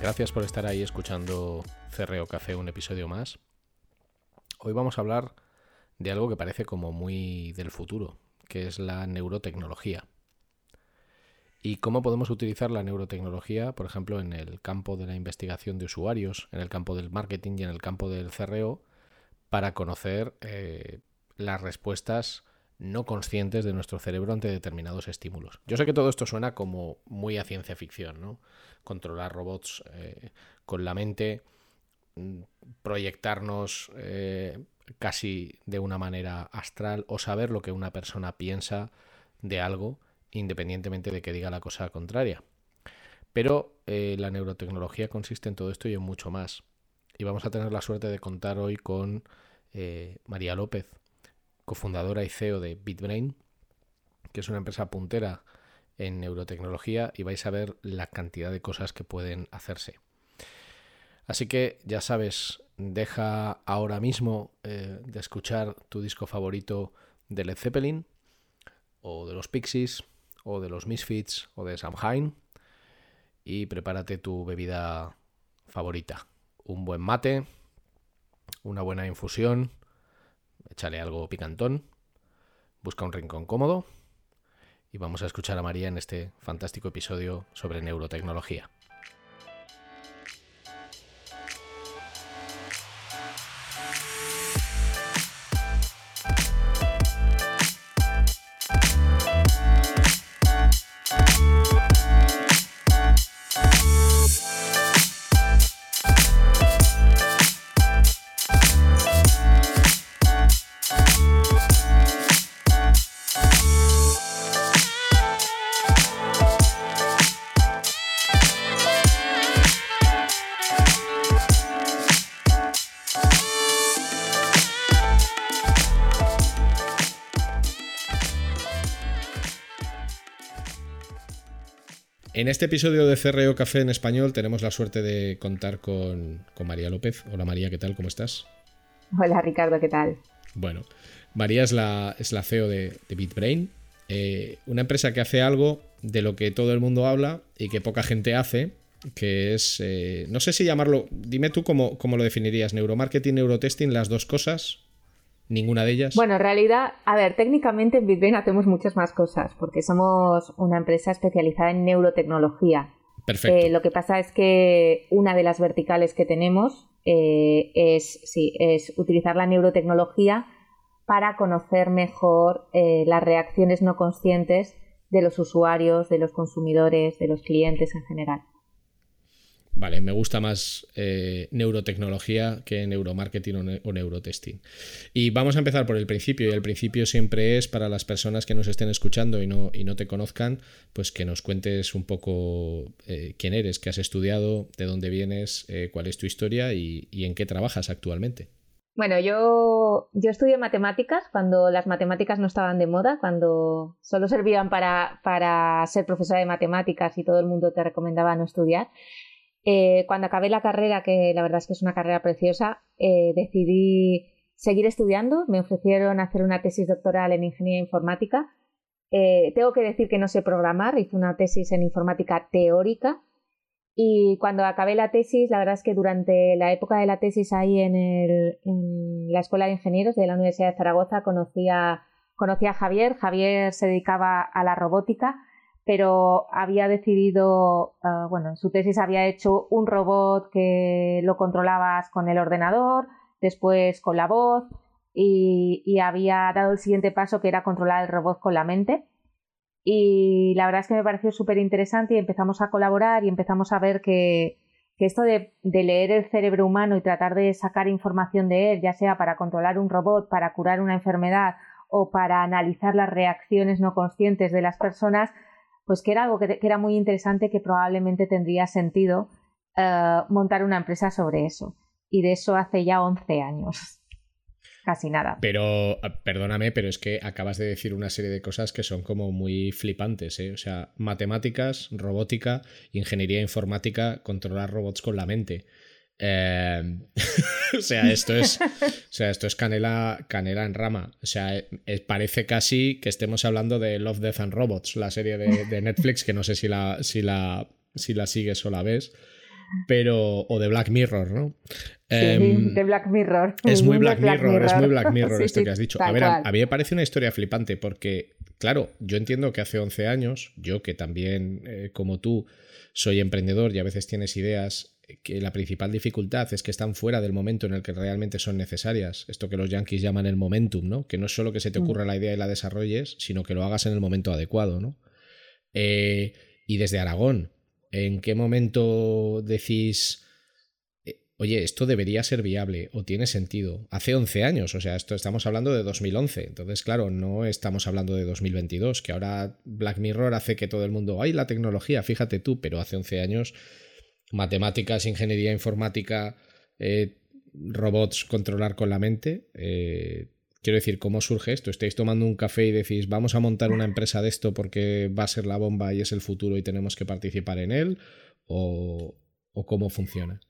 Gracias por estar ahí escuchando Cerreo Café, un episodio más. Hoy vamos a hablar de algo que parece como muy del futuro, que es la neurotecnología. Y cómo podemos utilizar la neurotecnología, por ejemplo, en el campo de la investigación de usuarios, en el campo del marketing y en el campo del CRO, para conocer eh, las respuestas no conscientes de nuestro cerebro ante determinados estímulos. Yo sé que todo esto suena como muy a ciencia ficción, ¿no? Controlar robots eh, con la mente, mm, proyectarnos eh, casi de una manera astral o saber lo que una persona piensa de algo independientemente de que diga la cosa contraria. Pero eh, la neurotecnología consiste en todo esto y en mucho más. Y vamos a tener la suerte de contar hoy con María López, cofundadora y CEO de BitBrain, que es una empresa puntera en neurotecnología y vais a ver la cantidad de cosas que pueden hacerse. Así que ya sabes, deja ahora mismo eh, de escuchar tu disco favorito de Led Zeppelin, o de los Pixies, o de los Misfits, o de Samhain, y prepárate tu bebida favorita. Un buen mate, una buena infusión, échale algo picantón, busca un rincón cómodo y vamos a escuchar a María en este fantástico episodio sobre neurotecnología. En este episodio de CRO Café en español tenemos la suerte de contar con, María López. Hola María, ¿qué tal? ¿Cómo estás? Hola Ricardo, ¿qué tal? Bueno, María es la, es la CEO de, BitBrain, eh, una empresa que hace algo de lo que todo el mundo habla y que poca gente hace, que es, eh, no sé si llamarlo, dime tú cómo, cómo lo definirías, neuromarketing, neurotesting, las dos cosas. ¿Ninguna de ellas? Bueno, en realidad, a ver, técnicamente en BitBrain hacemos muchas más cosas, porque somos una empresa especializada en neurotecnología. Perfecto. Eh, lo que pasa es que una de las verticales que tenemos eh, es, sí, es utilizar la neurotecnología para conocer mejor eh, las reacciones no conscientes de los usuarios, de los consumidores, de los clientes en general. Vale, me gusta más eh, neurotecnología que neuromarketing o, neurotesting. Y vamos a empezar por el principio, y el principio siempre es para las personas que nos estén escuchando y no, y no te conozcan, pues que nos cuentes un poco eh, quién eres, qué has estudiado, de dónde vienes, eh, cuál es tu historia y, en qué trabajas actualmente. Bueno, yo, yo estudié matemáticas cuando las matemáticas no estaban de moda, cuando solo servían para, para ser profesora de matemáticas y todo el mundo te recomendaba no estudiar. Eh, cuando acabé la carrera, que la verdad es que es una carrera preciosa, eh, decidí seguir estudiando. Me ofrecieron hacer una tesis doctoral en ingeniería informática. Eh, tengo que decir que no sé programar, hice una tesis en informática teórica. Y cuando acabé la tesis, la verdad es que durante la época de la tesis ahí en, en la Escuela de Ingenieros de la Universidad de Zaragoza conocí a, conocí a Javier. Javier se dedicaba a la robótica pero había decidido, ah, bueno, en su tesis había hecho un robot que lo controlabas con el ordenador, después con la voz y, había dado el siguiente paso que era controlar el robot con la mente. Y la verdad es que me pareció súper interesante y empezamos a colaborar y empezamos a ver que, esto de, leer el cerebro humano y tratar de sacar información de él, ya sea para controlar un robot, para curar una enfermedad o para analizar las reacciones no conscientes de las personas, pues que era algo que, era muy interesante que probablemente tendría sentido eh, montar una empresa sobre eso. Y de eso hace ya 11 años. Casi nada. Pero, ah, perdóname, pero es que acabas de decir una serie de cosas que son como muy flipantes, ¿eh? O sea, matemáticas, robótica, ingeniería informática, controlar robots con la mente. Em, o sea, esto es. O sea, esto es canela, canela en rama. O sea, eh, parece casi que estemos hablando de Love, Death and Robots, la serie de, Netflix, que no sé si la, si la, si la sigues o la ves. Pero. O de Black Mirror, ¿no? Em, de Black Mirror. Es muy Black, Mirror, es muy Black Mirror esto que has dicho. A ver, a, mí me parece una historia flipante porque, claro, yo entiendo que hace 11 años, yo que también, eh, como tú, soy emprendedor y a veces tienes ideas que la principal dificultad es que están fuera del momento en el que realmente son necesarias. Esto que los yankees llaman el momentum, ¿no? Que no es solo que se te mm. ocurra la idea y la desarrolles, sino que lo hagas en el momento adecuado, ¿no? Eh, y desde Aragón, ¿en qué momento decís, eh, oye, esto debería ser viable o tiene sentido? Hace 11 años, o sea, esto estamos hablando de 2011, entonces, claro, no estamos hablando de 2022, que ahora Black Mirror hace que todo el mundo, ay, la tecnología, fíjate tú, pero hace 11 años matemáticas, ingeniería informática, eh, robots, controlar con la mente. Eh, quiero decir, ¿cómo surge esto? ¿Estáis tomando un café y decís, vamos a montar una empresa de esto porque va a ser la bomba y es el futuro y tenemos que participar en él? ¿O, cómo funciona?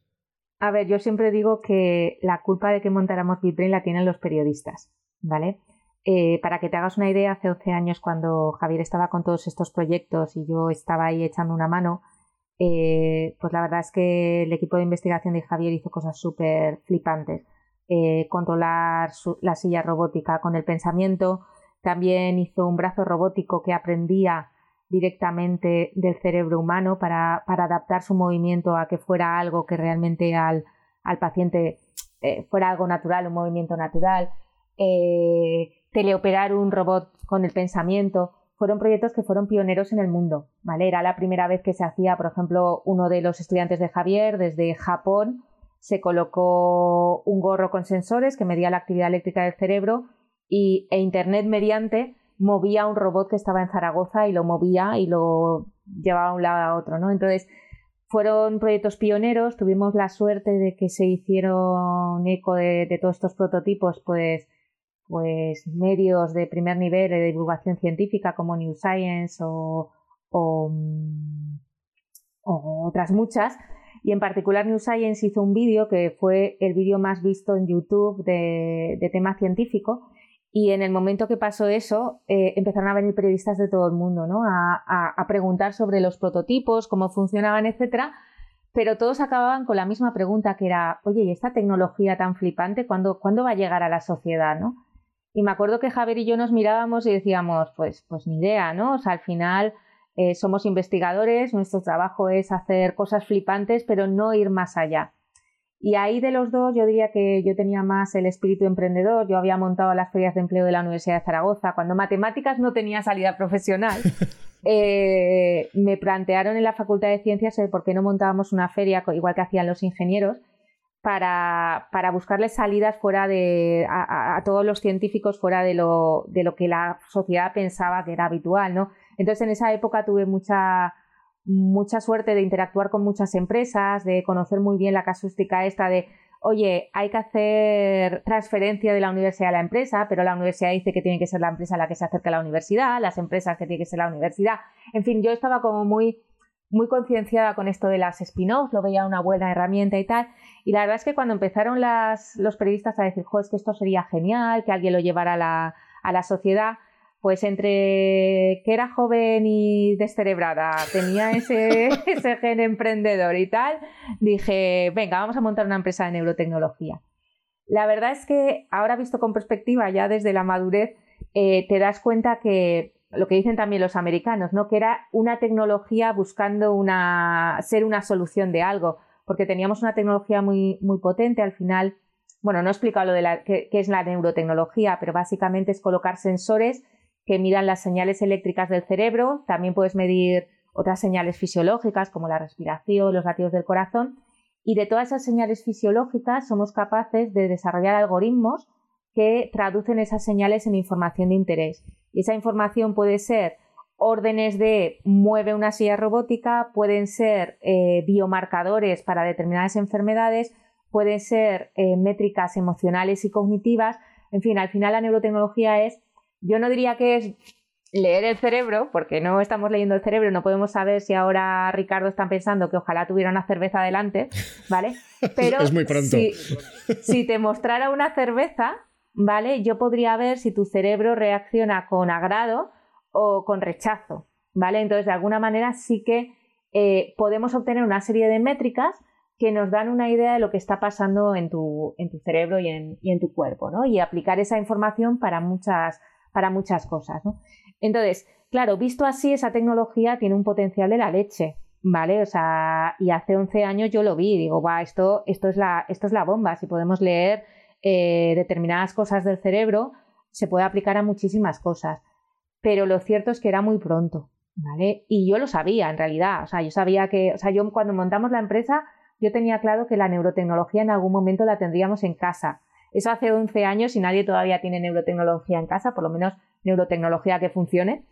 A ver, yo siempre digo que la culpa de que montáramos BitBrain la tienen los periodistas, ¿vale? Eh, para que te hagas una idea, hace 11 años cuando Javier estaba con todos estos proyectos y yo estaba ahí echando una mano, eh, pues la verdad es que el equipo de investigación de Javier hizo cosas súper flipantes. Eh, controlar la silla robótica con el pensamiento, también hizo un brazo robótico que aprendía directamente del cerebro humano para, adaptar su movimiento a que fuera algo que realmente al, paciente eh, fuera algo natural, un movimiento natural. teleoperar un robot con el pensamiento fueron proyectos que fueron pioneros en el mundo, ¿vale? Era la primera vez que se hacía, por ejemplo, uno de los estudiantes de Javier desde Japón se colocó un gorro con sensores que medía la actividad eléctrica del cerebro y, e internet mediante movía un robot que estaba en Zaragoza y lo movía y lo llevaba de un lado a otro, ¿no? Entonces, fueron proyectos pioneros, tuvimos la suerte de que se hicieron eco de, de todos estos prototipos, pues pues medios de primer nivel de divulgación científica como New Science o, mm, otras muchas. Y en particular New Science hizo un vídeo que fue el vídeo más visto en YouTube de, tema científico. Y en el momento que pasó eso, eh, empezaron a venir periodistas de todo el mundo, ¿no? A, preguntar sobre los prototipos, cómo funcionaban, etcétera. Pero todos acababan con la misma pregunta que era, oye, ¿y esta tecnología tan flipante, cuándo, ¿cuándo va a llegar a la sociedad, no? Y me acuerdo que Javier y yo nos mirábamos y decíamos, pues, pues ni idea, ¿no? O sea, al final eh, somos investigadores, nuestro trabajo es hacer cosas flipantes, pero no ir más allá. Y ahí de los dos yo diría que yo tenía más el espíritu emprendedor. Yo había montado las ferias de empleo de la Universidad de Zaragoza cuando matemáticas no tenía salida profesional. eh, me plantearon en la Facultad de Ciencias por qué no montábamos una feria, igual que hacían los ingenieros, para, para buscarles salidas fuera de a, todos los científicos fuera de lo, de lo que la sociedad pensaba que era habitual, ¿no? Entonces en esa época tuve mucha mucha suerte de interactuar con muchas empresas, de conocer muy bien la casuística esta de oye, hay que hacer transferencia de la universidad a la empresa, pero la universidad dice que tiene que ser la empresa la que se acerque a la universidad, las empresas que tiene que ser la universidad. En fin, yo estaba como muy, muy concienciada con esto de las spin-offs, lo veía una buena herramienta y tal. Y la verdad es que cuando empezaron las, los periodistas a decir, jo, es que esto sería genial, que alguien lo llevara a la, a la sociedad, pues entre que era joven y descerebrada, tenía ese, ese gen emprendedor y tal, dije, venga, vamos a montar una empresa de neurotecnología. La verdad es que ahora visto con perspectiva, ya desde la madurez, eh, te das cuenta que lo que dicen también los americanos, ¿no? que era una tecnología buscando una, ser una solución de algo, porque teníamos una tecnología muy, muy potente al final. Bueno, no he explicado lo de la, qué es la neurotecnología, pero básicamente es colocar sensores que midan las señales eléctricas del cerebro, también puedes medir otras señales fisiológicas como la respiración, los latidos del corazón, y de todas esas señales fisiológicas somos capaces de desarrollar algoritmos que traducen esas señales en información de interés. Y esa información puede ser órdenes de mueve una silla robótica, pueden ser eh, biomarcadores para determinadas enfermedades, pueden ser eh, métricas emocionales y cognitivas. En fin, al final la neurotecnología es yo no diría que es leer el cerebro, porque no estamos leyendo el cerebro, no podemos saber si ahora Ricardo está pensando que ojalá tuviera una cerveza delante, ¿vale? Pero es muy pronto. Si, te mostrara una cerveza, ¿vale? Yo podría ver si tu cerebro reacciona con agrado o con rechazo, ¿vale? Entonces, de alguna manera sí que eh, podemos obtener una serie de métricas que nos dan una idea de lo que está pasando en tu, en tu cerebro y en, y en tu cuerpo, ¿no? Y aplicar esa información para muchas para muchas cosas. ¿no? Entonces, claro, visto así, esa tecnología tiene un potencial de la leche, ¿vale? O sea, y hace 11 años yo lo vi, digo, va, esto, esto, es, la, esto es la bomba, si podemos leer eh, determinadas cosas del cerebro, se puede aplicar a muchísimas cosas. Pero lo cierto es que era muy pronto, ¿vale? Y yo lo sabía, en realidad, o sea, yo sabía que, o sea, yo cuando montamos la empresa, yo tenía claro que la neurotecnología en algún momento la tendríamos en casa eso hace 11 años y nadie todavía tiene neurotecnología en casa, por lo menos neurotecnología que funcione,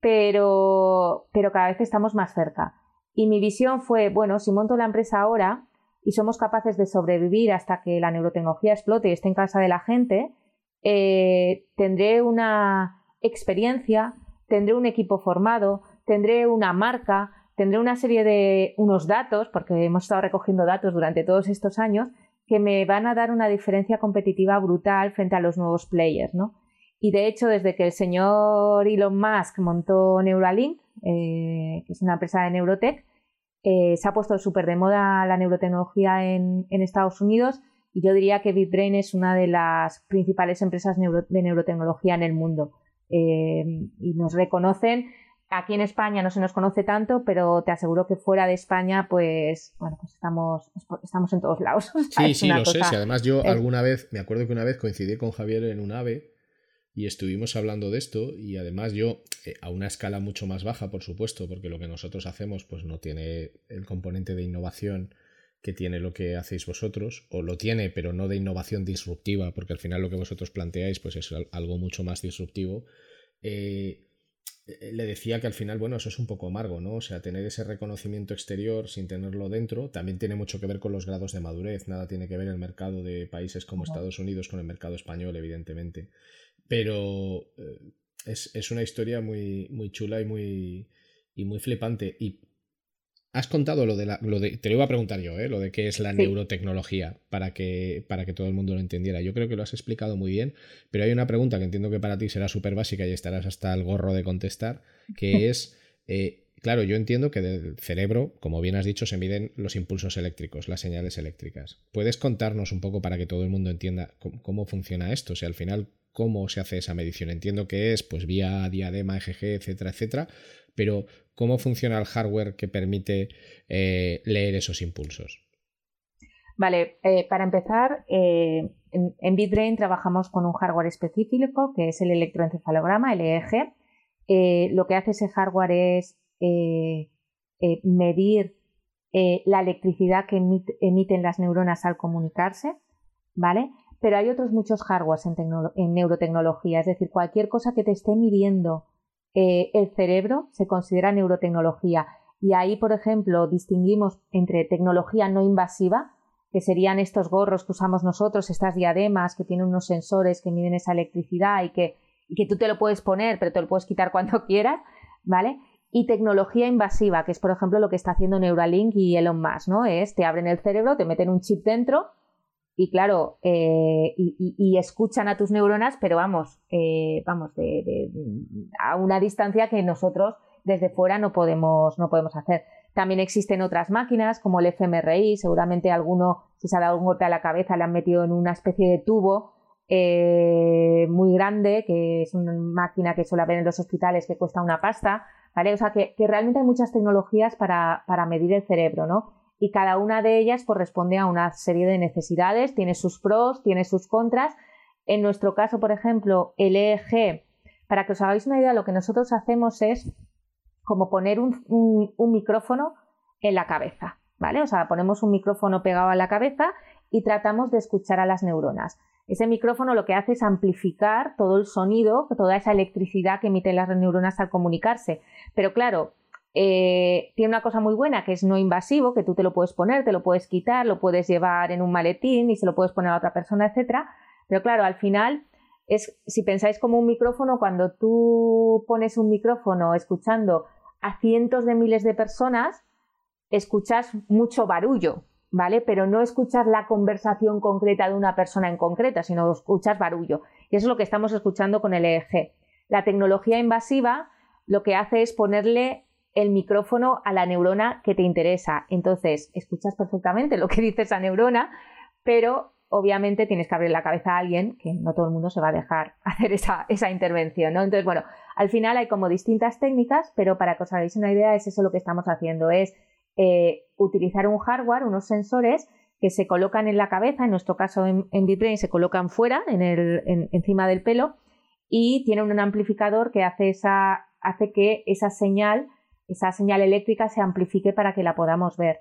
pero, pero cada vez estamos más cerca. Y mi visión fue, bueno, si monto la empresa ahora y somos capaces de sobrevivir hasta que la neurotecnología explote y esté en casa de la gente, eh, tendré una experiencia, tendré un equipo formado, tendré una marca, tendré una serie de unos datos, porque hemos estado recogiendo datos durante todos estos años, que me van a dar una diferencia competitiva brutal frente a los nuevos players, ¿no? Y de hecho, desde que el señor Elon Musk montó Neuralink, eh, que es una empresa de Neurotech, eh, se ha puesto súper de moda la neurotecnología en, Estados Unidos y yo diría que BitBrain es una de las principales empresas de neurotecnología en el mundo. Eh, y nos reconocen Aquí en España no se nos conoce tanto, pero te aseguro que fuera de España, pues, bueno, pues estamos, estamos en todos lados. Sí, sí, lo sé. Además yo alguna vez, me acuerdo que una vez coincidí con Javier en un AVE y estuvimos hablando de esto y además yo, eh, a una escala mucho más baja, por supuesto, porque lo que nosotros hacemos pues no tiene el componente de innovación que tiene lo que hacéis vosotros, o lo tiene, pero no de innovación disruptiva, porque al final lo que vosotros planteáis pues es algo mucho más disruptivo. Eh, le decía que al final, bueno, eso es un poco amargo, ¿no? O sea, tener ese reconocimiento exterior sin tenerlo dentro también tiene mucho que ver con los grados de madurez. Nada tiene que ver el mercado de países como Estados Unidos con el mercado español, evidentemente. Pero eh, es, una historia muy, muy chula y muy, y muy flipante. Y Has contado lo de la. Lo de, te lo iba a preguntar yo, ¿eh? lo de qué es la neurotecnología, para que, para que todo el mundo lo entendiera. Yo creo que lo has explicado muy bien, pero hay una pregunta que entiendo que para ti será súper básica y estarás hasta el gorro de contestar, que es. Eh, claro, yo entiendo que del cerebro, como bien has dicho, se miden los impulsos eléctricos, las señales eléctricas. ¿Puedes contarnos un poco para que todo el mundo entienda cómo, cómo funciona esto? O sea, al final, ¿cómo se hace esa medición? Entiendo que es pues vía diadema, EGG, etcétera, etcétera, pero ¿cómo funciona el hardware que permite eh, leer esos impulsos? Vale, eh, para empezar, eh, en, BitBrain trabajamos con un hardware específico que es el electroencefalograma, el EEG, lo que hace ese hardware es medir la electricidad que emiten las neuronas al comunicarse, ¿vale? Pero hay otros muchos hardwares en, neurotecnología, es decir, cualquier cosa que te esté midiendo el cerebro se considera neurotecnología. Y ahí, por ejemplo, distinguimos entre tecnología no invasiva, que serían estos gorros que usamos nosotros, estas diademas que tienen unos sensores que miden esa electricidad y que y que tú te lo puedes poner, pero te lo puedes quitar cuando quieras, ¿vale? Y tecnología invasiva, que es por ejemplo lo que está haciendo Neuralink y Elon Musk, ¿no? Es te abren el cerebro, te meten un chip dentro y claro, eh, y, escuchan a tus neuronas, pero vamos, eh, vamos, a una distancia que nosotros desde fuera no podemos, no podemos hacer. También existen otras máquinas como el fMRI, seguramente alguno, si se ha dado un golpe a la cabeza, le han metido en una especie de tubo eh, muy grande, que es una máquina que suele haber en los hospitales que cuesta una pasta, ¿vale? O sea, que, realmente hay muchas tecnologías para, medir el cerebro, ¿no? Y cada una de ellas corresponde a una serie de necesidades, tiene sus pros, tiene sus contras. En nuestro caso, por ejemplo, el EEG, para que os hagáis una idea, lo que nosotros hacemos es como poner un, un micrófono en la cabeza, ¿vale? O sea, ponemos un micrófono pegado a la cabeza y tratamos de escuchar a las neuronas. Ese micrófono lo que hace es amplificar todo el sonido, toda esa electricidad que emiten las neuronas al comunicarse. Pero claro, eh, tiene una cosa muy buena que es no invasivo, que tú te lo puedes poner, te lo puedes quitar, lo puedes llevar en un maletín y se lo puedes poner a otra persona, etcétera. Pero claro, al final es, si pensáis como un micrófono, cuando tú pones un micrófono escuchando a cientos de miles de personas, escuchas mucho barullo, ¿vale? Pero no escuchas la conversación concreta de una persona en concreta, sino escuchas barullo. Y eso es lo que estamos escuchando con el EEG. La tecnología invasiva lo que hace es ponerle el micrófono a la neurona que te interesa. Entonces, escuchas perfectamente lo que dice esa neurona, pero obviamente tienes que abrir la cabeza a alguien, que no todo el mundo se va a dejar hacer esa, esa intervención, ¿no? Entonces, bueno, al final hay como distintas técnicas, pero para que os hagáis una idea, es eso lo que estamos haciendo, es eh, utilizar un hardware, unos sensores que se colocan en la cabeza, en nuestro caso en, en se colocan fuera, en el, encima del pelo, y tienen un amplificador que hace, esa, hace que esa señal, esa señal eléctrica se amplifique para que la podamos ver.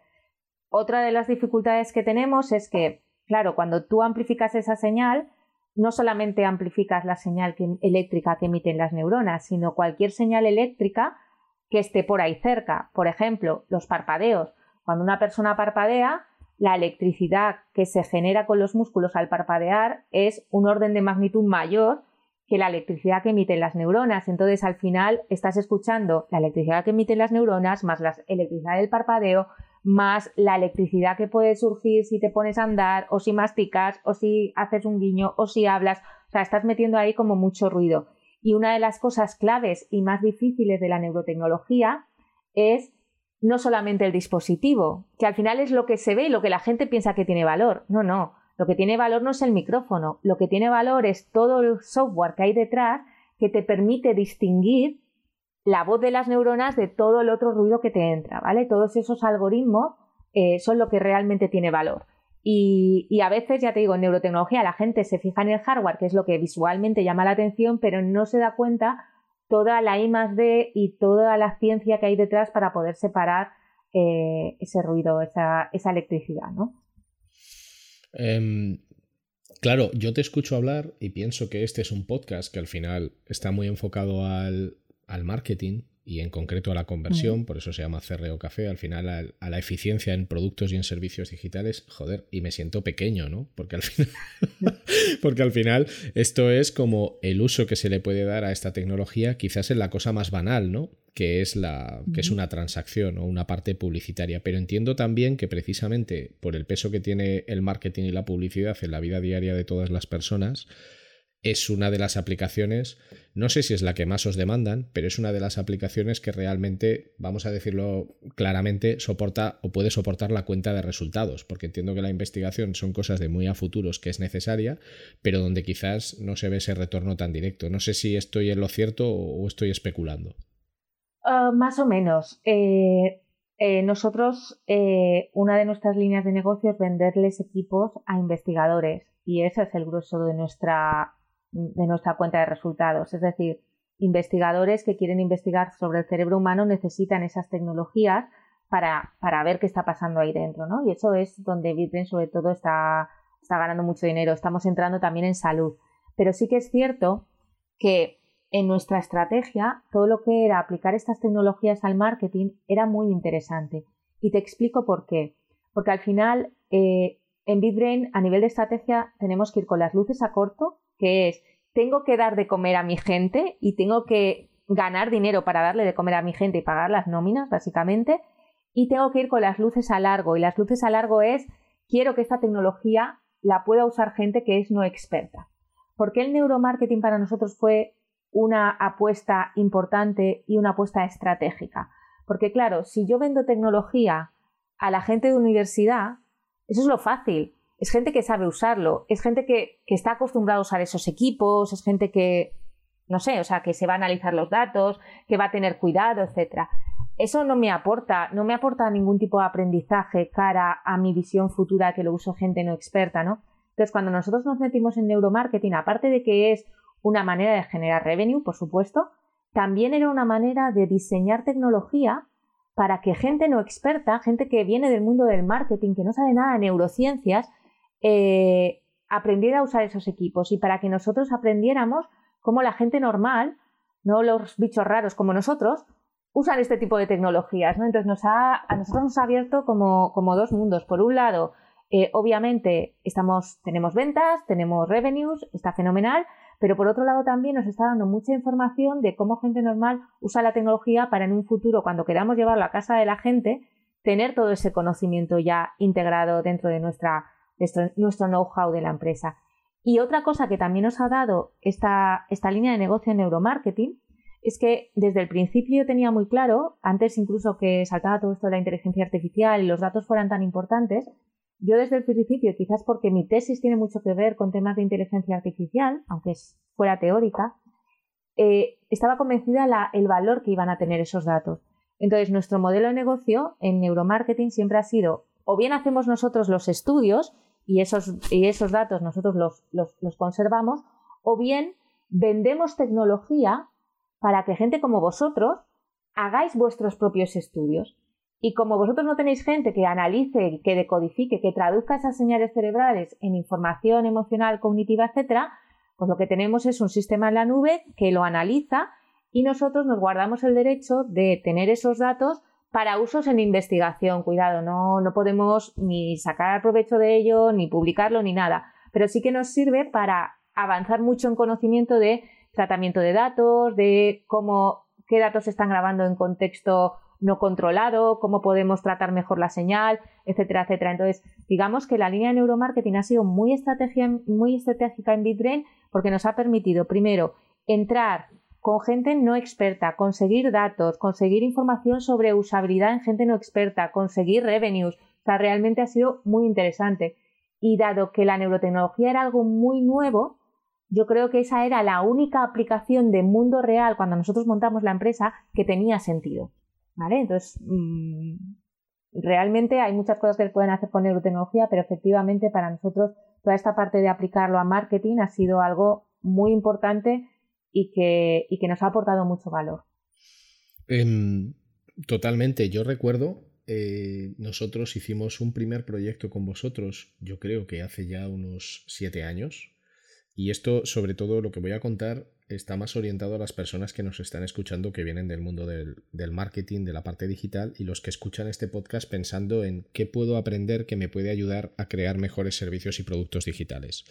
Otra de las dificultades que tenemos es que, claro, cuando tú amplificas esa señal, no solamente amplificas la señal eléctrica que emiten las neuronas, sino cualquier señal eléctrica que esté por ahí cerca. Por ejemplo, los parpadeos. Cuando una persona parpadea, la electricidad que se genera con los músculos al parpadear es un orden de magnitud mayor que la electricidad que emiten las neuronas. Entonces, al final, estás escuchando la electricidad que emiten las neuronas, más la electricidad del parpadeo, más la electricidad que puede surgir si te pones a andar, o si masticas, o si haces un guiño, o si hablas. O sea, estás metiendo ahí como mucho ruido. Y una de las cosas claves y más difíciles de la neurotecnología es no solamente el dispositivo, que al final es lo que se ve y lo que la gente piensa que tiene valor. No, no. Lo que tiene valor no es el micrófono. Lo que tiene valor es todo el software que hay detrás que te permite distinguir la voz de las neuronas de todo el otro ruido que te entra, ¿vale? Todos esos algoritmos eh, son lo que realmente tiene valor. Y, a veces, ya te digo, en neurotecnología la gente se fija en el hardware, que es lo que visualmente llama la atención, pero no se da cuenta toda la I D y toda la ciencia que hay detrás para poder separar eh, ese ruido, esa, electricidad, ¿no? Em, claro, yo te escucho hablar y pienso que este es un podcast que al final está muy enfocado al, al marketing y en concreto a la conversión, por eso se llama CRO Café, al final a, la eficiencia en productos y en servicios digitales, joder, y me siento pequeño, ¿no? Porque al final, porque al final esto es como el uso que se le puede dar a esta tecnología, quizás en la cosa más banal, ¿no? Que es la, que es una transacción o una parte publicitaria. Pero entiendo también que precisamente por el peso que tiene el marketing y la publicidad en la vida diaria de todas las personas, es una de las aplicaciones, no sé si es la que más os demandan, pero es una de las aplicaciones que realmente, vamos a decirlo claramente, soporta o puede soportar la cuenta de resultados, porque entiendo que la investigación son cosas de muy a futuros que es necesaria, pero donde quizás no se ve ese retorno tan directo. No sé si estoy en lo cierto o estoy especulando. Ah, más o menos. Eh, eh, nosotros, eh, una de nuestras líneas de negocio es venderles equipos a investigadores y ese es el grueso de nuestra de nuestra cuenta de resultados. Es decir, investigadores que quieren investigar sobre el cerebro humano necesitan esas tecnologías para, para ver qué está pasando ahí dentro, ¿no? Y eso es donde Bitbrain sobre todo está, está ganando mucho dinero. Estamos entrando también en salud. Pero sí que es cierto que en nuestra estrategia todo lo que era aplicar estas tecnologías al marketing era muy interesante. Y te explico por qué. Porque al final eh, en BitBrain a nivel de estrategia tenemos que ir con las luces a corto, que es tengo que dar de comer a mi gente y tengo que ganar dinero para darle de comer a mi gente y pagar las nóminas, básicamente, y tengo que ir con las luces a largo. Y las luces a largo es quiero que esta tecnología la pueda usar gente que es no experta. ¿Por qué el neuromarketing para nosotros fue una apuesta importante y una apuesta estratégica? Porque claro, si yo vendo tecnología a la gente de universidad, eso es lo fácil. Es gente que sabe usarlo, es gente que, que está acostumbrada a usar esos equipos, es gente que, no sé, o sea, que se va a analizar los datos, que va a tener cuidado, etcétera. Eso no me aporta, no me aporta ningún tipo de aprendizaje cara a mi visión futura que lo uso gente no experta, ¿no? Entonces, cuando nosotros nos metimos en neuromarketing, aparte de que es una manera de generar revenue, por supuesto, también era una manera de diseñar tecnología para que gente no experta, gente que viene del mundo del marketing, que no sabe nada de neurociencias, eh, aprendiera a usar esos equipos y para que nosotros aprendiéramos cómo la gente normal, no los bichos raros como nosotros, usan este tipo de tecnologías. ¿no? Entonces nos ha, a nosotros nos ha abierto como, como dos mundos. Por un lado, eh, obviamente estamos, tenemos ventas, tenemos revenues, está fenomenal, pero por otro lado también nos está dando mucha información de cómo gente normal usa la tecnología para en un futuro, cuando queramos llevarlo a casa de la gente, tener todo ese conocimiento ya integrado dentro de nuestra, nuestro know-how de la empresa. Y otra cosa que también nos ha dado esta, esta línea de negocio en neuromarketing es que desde el principio tenía muy claro, antes incluso que saltaba todo esto de la inteligencia artificial y los datos fueran tan importantes, yo desde el principio, quizás porque mi tesis tiene mucho que ver con temas de inteligencia artificial, aunque fuera teórica, eh, estaba convencida la, el valor que iban a tener esos datos. Entonces, nuestro modelo de negocio en neuromarketing siempre ha sido, o bien hacemos nosotros los estudios y esos, y esos datos nosotros los, los, conservamos, o bien vendemos tecnología para que gente como vosotros hagáis vuestros propios estudios. Y como vosotros no tenéis gente que analice, que decodifique, que traduzca esas señales cerebrales en información emocional, cognitiva, etcétera, pues lo que tenemos es un sistema en la nube que lo analiza y nosotros nos guardamos el derecho de tener esos datos para usos en investigación. Cuidado, no, no podemos ni sacar provecho de ello, ni publicarlo, ni nada. Pero sí que nos sirve para avanzar mucho en conocimiento de tratamiento de datos, de cómo qué datos se están grabando en contexto no controlado, cómo podemos tratar mejor la señal, etcétera, etcétera. Entonces, digamos que la línea de neuromarketing ha sido muy, muy estratégica en BitBrain porque nos ha permitido, primero, entrar con gente no experta, conseguir datos, conseguir información sobre usabilidad en gente no experta, conseguir revenues. O sea, realmente ha sido muy interesante. Y dado que la neurotecnología era algo muy nuevo, yo creo que esa era la única aplicación de mundo real cuando nosotros montamos la empresa que tenía sentido. ¿Vale? Entonces, mm, realmente hay muchas cosas que pueden hacer con neurotecnología, pero efectivamente para nosotros toda esta parte de aplicarlo a marketing ha sido algo muy importante y que, y que nos ha aportado mucho valor. Em, totalmente. Yo recuerdo, eh, nosotros hicimos un primer proyecto con vosotros, yo creo que hace ya unos siete años. Y esto, sobre todo, lo que voy a contar está más orientado a las personas que nos están escuchando que vienen del mundo del, marketing, de la parte digital y los que escuchan este podcast pensando en qué puedo aprender que me puede ayudar a crear mejores servicios y productos digitales.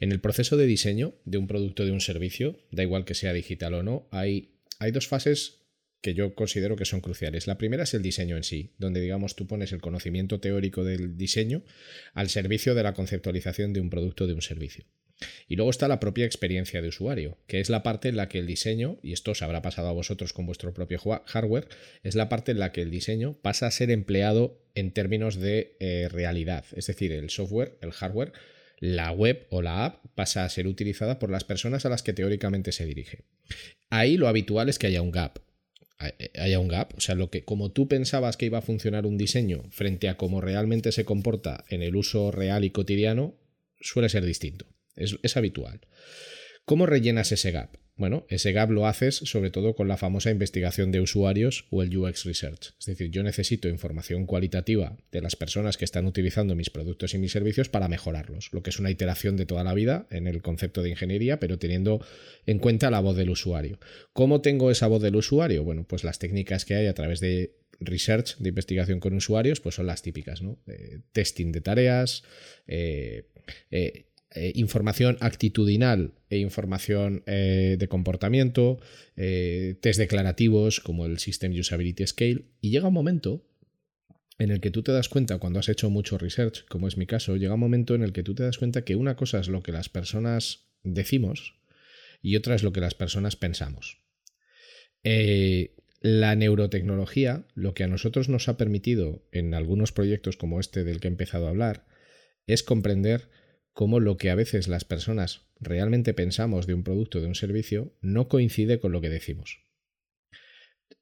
En el proceso de diseño de un producto de un servicio, da igual que sea digital o no, hay, hay dos fases que yo considero que son cruciales. La primera es el diseño en sí, donde digamos tú pones el conocimiento teórico del diseño al servicio de la conceptualización de un producto o de un servicio. Y luego está la propia experiencia de usuario, que es la parte en la que el diseño, y esto os habrá pasado a vosotros con vuestro propio hardware, es la parte en la que el diseño pasa a ser empleado en términos de eh, realidad. Es decir, el software, el hardware, la web o la app pasa a ser utilizada por las personas a las que teóricamente se dirige. Ahí lo habitual es que haya un gap. Eh, haya un gap, o sea, lo que como tú pensabas que iba a funcionar un diseño frente a cómo realmente se comporta en el uso real y cotidiano, suele ser distinto. Es, habitual. ¿Cómo rellenas ese gap? Bueno, ese gap lo haces sobre todo con la famosa investigación de usuarios o el UX Research. Es decir, yo necesito información cualitativa de las personas que están utilizando mis productos y mis servicios para mejorarlos, lo que es una iteración de toda la vida en el concepto de ingeniería, pero teniendo en cuenta la voz del usuario. ¿Cómo tengo esa voz del usuario? Bueno, pues las técnicas que hay a través de research, de investigación con usuarios, pues son las típicas, ¿no? Eh, testing de tareas, eh, eh, información actitudinal e información de comportamiento, test declarativos como el System Usability Scale, y llega un momento en el que tú te das cuenta, cuando has hecho mucho research, como es mi caso, llega un momento en el que tú te das cuenta que una cosa es lo que las personas decimos y otra es lo que las personas pensamos. Eh, la neurotecnología, lo que a nosotros nos ha permitido en algunos proyectos como este del que he empezado a hablar, es comprender cómo lo que a veces las personas realmente pensamos de un producto o de un servicio no coincide con lo que decimos.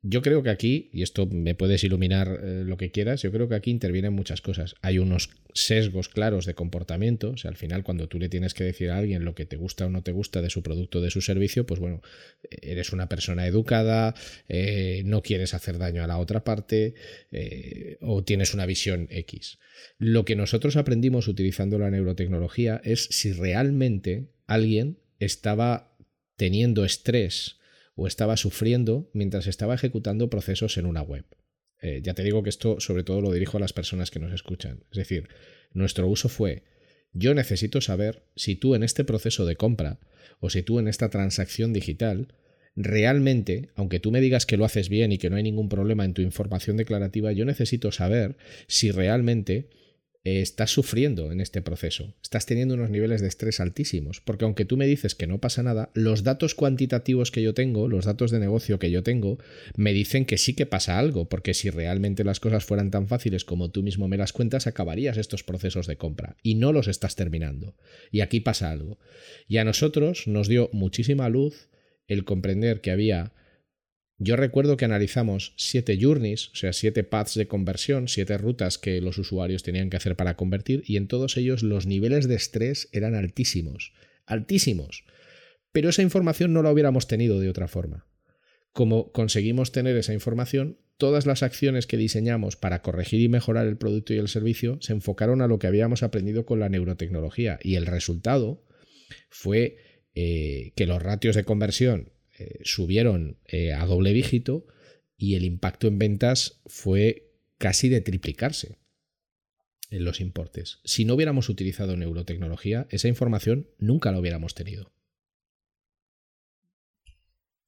Yo creo que aquí, y esto me puedes iluminar eh, lo que quieras, yo creo que aquí intervienen muchas cosas. Hay unos sesgos claros de comportamiento, o sea, al final cuando tú le tienes que decir a alguien lo que te gusta o no te gusta de su producto o de su servicio, pues bueno, eres una persona educada, eh, no quieres hacer daño a la otra parte eh, o tienes una visión X. Lo que nosotros aprendimos utilizando la neurotecnología es si realmente alguien estaba teniendo estrés, o estaba sufriendo mientras estaba ejecutando procesos en una web. Eh, ya te digo que esto sobre todo lo dirijo a las personas que nos escuchan. Es decir, nuestro uso fue, yo necesito saber si tú en este proceso de compra o si tú en esta transacción digital, realmente, aunque tú me digas que lo haces bien y que no hay ningún problema en tu información declarativa, yo necesito saber si realmente eh, estás sufriendo en este proceso, estás teniendo unos niveles de estrés altísimos, porque aunque tú me dices que no pasa nada, los datos cuantitativos que yo tengo, los datos de negocio que yo tengo, me dicen que sí que pasa algo, porque si realmente las cosas fueran tan fáciles como tú mismo me las cuentas, acabarías estos procesos de compra y no los estás terminando. Y aquí pasa algo. Y a nosotros nos dio muchísima luz el comprender que había yo recuerdo que analizamos siete journeys, o sea, siete paths de conversión, siete rutas que los usuarios tenían que hacer para convertir, y en todos ellos los niveles de estrés eran altísimos, altísimos. Pero esa información no la hubiéramos tenido de otra forma. Como conseguimos tener esa información, todas las acciones que diseñamos para corregir y mejorar el producto y el servicio se enfocaron a lo que habíamos aprendido con la neurotecnología, y el resultado fue eh, que los ratios de conversión eh, subieron eh, a doble dígito y el impacto en ventas fue casi de triplicarse en los importes. Si no hubiéramos utilizado neurotecnología, esa información nunca la hubiéramos tenido.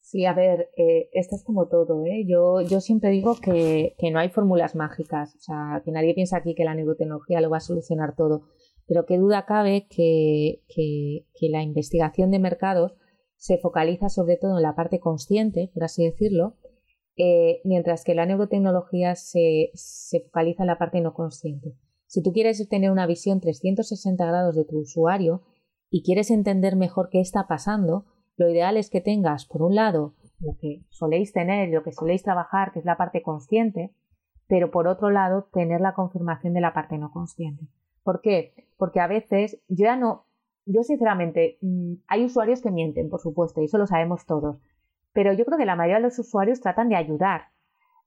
Sí, a ver, eh, esto es como todo, ¿eh? Yo, yo siempre digo que, no hay fórmulas mágicas, o sea, que nadie piensa aquí que la neurotecnología lo va a solucionar todo, pero qué duda cabe que, que la investigación de mercados se focaliza sobre todo en la parte consciente, por así decirlo, eh, mientras que la neurotecnología se, focaliza en la parte no consciente. Si tú quieres tener una visión 360 grados de tu usuario y quieres entender mejor qué está pasando, lo ideal es que tengas, por un lado, lo que soléis tener, lo que soléis trabajar, que es la parte consciente, pero por otro lado, tener la confirmación de la parte no consciente. ¿Por qué? Porque a veces yo ya no, yo sinceramente, mm, hay usuarios que mienten, por supuesto, y eso lo sabemos todos, pero yo creo que la mayoría de los usuarios tratan de ayudar.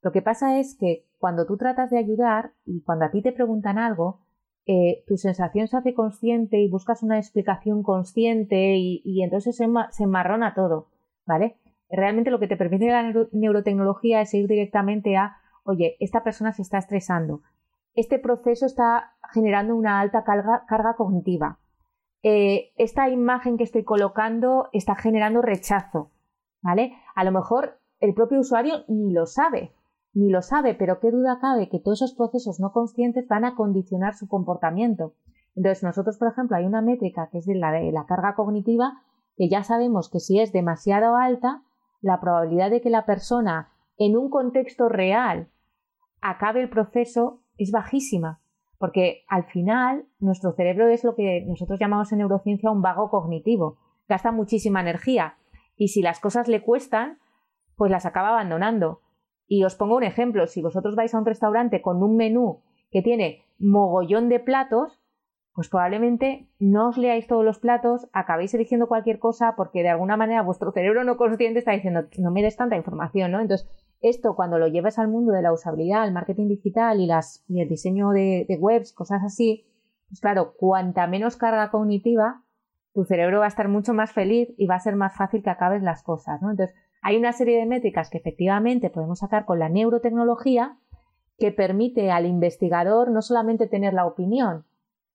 Lo que pasa es que cuando tú tratas de ayudar y cuando a ti te preguntan algo, eh, tu sensación se hace consciente y buscas una explicación consciente y, entonces se, se, enmarrona todo, ¿vale? Realmente lo que te permite la neurotecnología es ir directamente a, oye, esta persona se está estresando, este proceso está generando una alta carga cognitiva, eh, esta imagen que estoy colocando está generando rechazo, ¿vale? A lo mejor el propio usuario ni lo sabe, ni lo sabe, pero qué duda cabe que todos esos procesos no conscientes van a condicionar su comportamiento. Entonces, nosotros, por ejemplo, hay una métrica que es de la de la carga cognitiva, que ya sabemos que si es demasiado alta, la probabilidad de que la persona en un contexto real acabe el proceso es bajísima. Porque al final nuestro cerebro es lo que nosotros llamamos en neurociencia un vago cognitivo. Gasta muchísima energía y si las cosas le cuestan, pues las acaba abandonando. Y os pongo un ejemplo, si vosotros vais a un restaurante con un menú que tiene mogollón de platos, pues probablemente no os leáis todos los platos, acabéis eligiendo cualquier cosa porque de alguna manera vuestro cerebro no consciente está diciendo no me des tanta información, ¿no? Entonces, esto cuando lo lleves al mundo de la usabilidad, el marketing digital y, las, y el diseño de, de webs, cosas así, pues claro, cuanta menos carga cognitiva, tu cerebro va a estar mucho más feliz y va a ser más fácil que acabes las cosas, ¿no? Entonces, hay una serie de métricas que efectivamente podemos sacar con la neurotecnología que permite al investigador no solamente tener la opinión,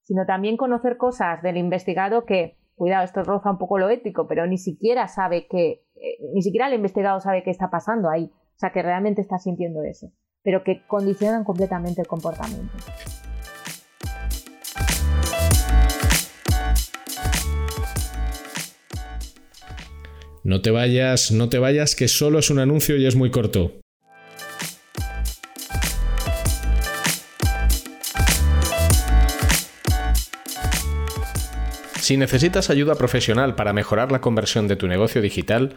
sino también conocer cosas del investigado que, cuidado, esto roza un poco lo ético, pero ni siquiera sabe que, eh, ni siquiera el investigado sabe qué está pasando ahí, o sea, que realmente está sintiendo eso, pero que condicionan completamente el comportamiento. No te vayas, no te vayas, que solo es un anuncio y es muy corto. Si necesitas ayuda profesional para mejorar la conversión de tu negocio digital,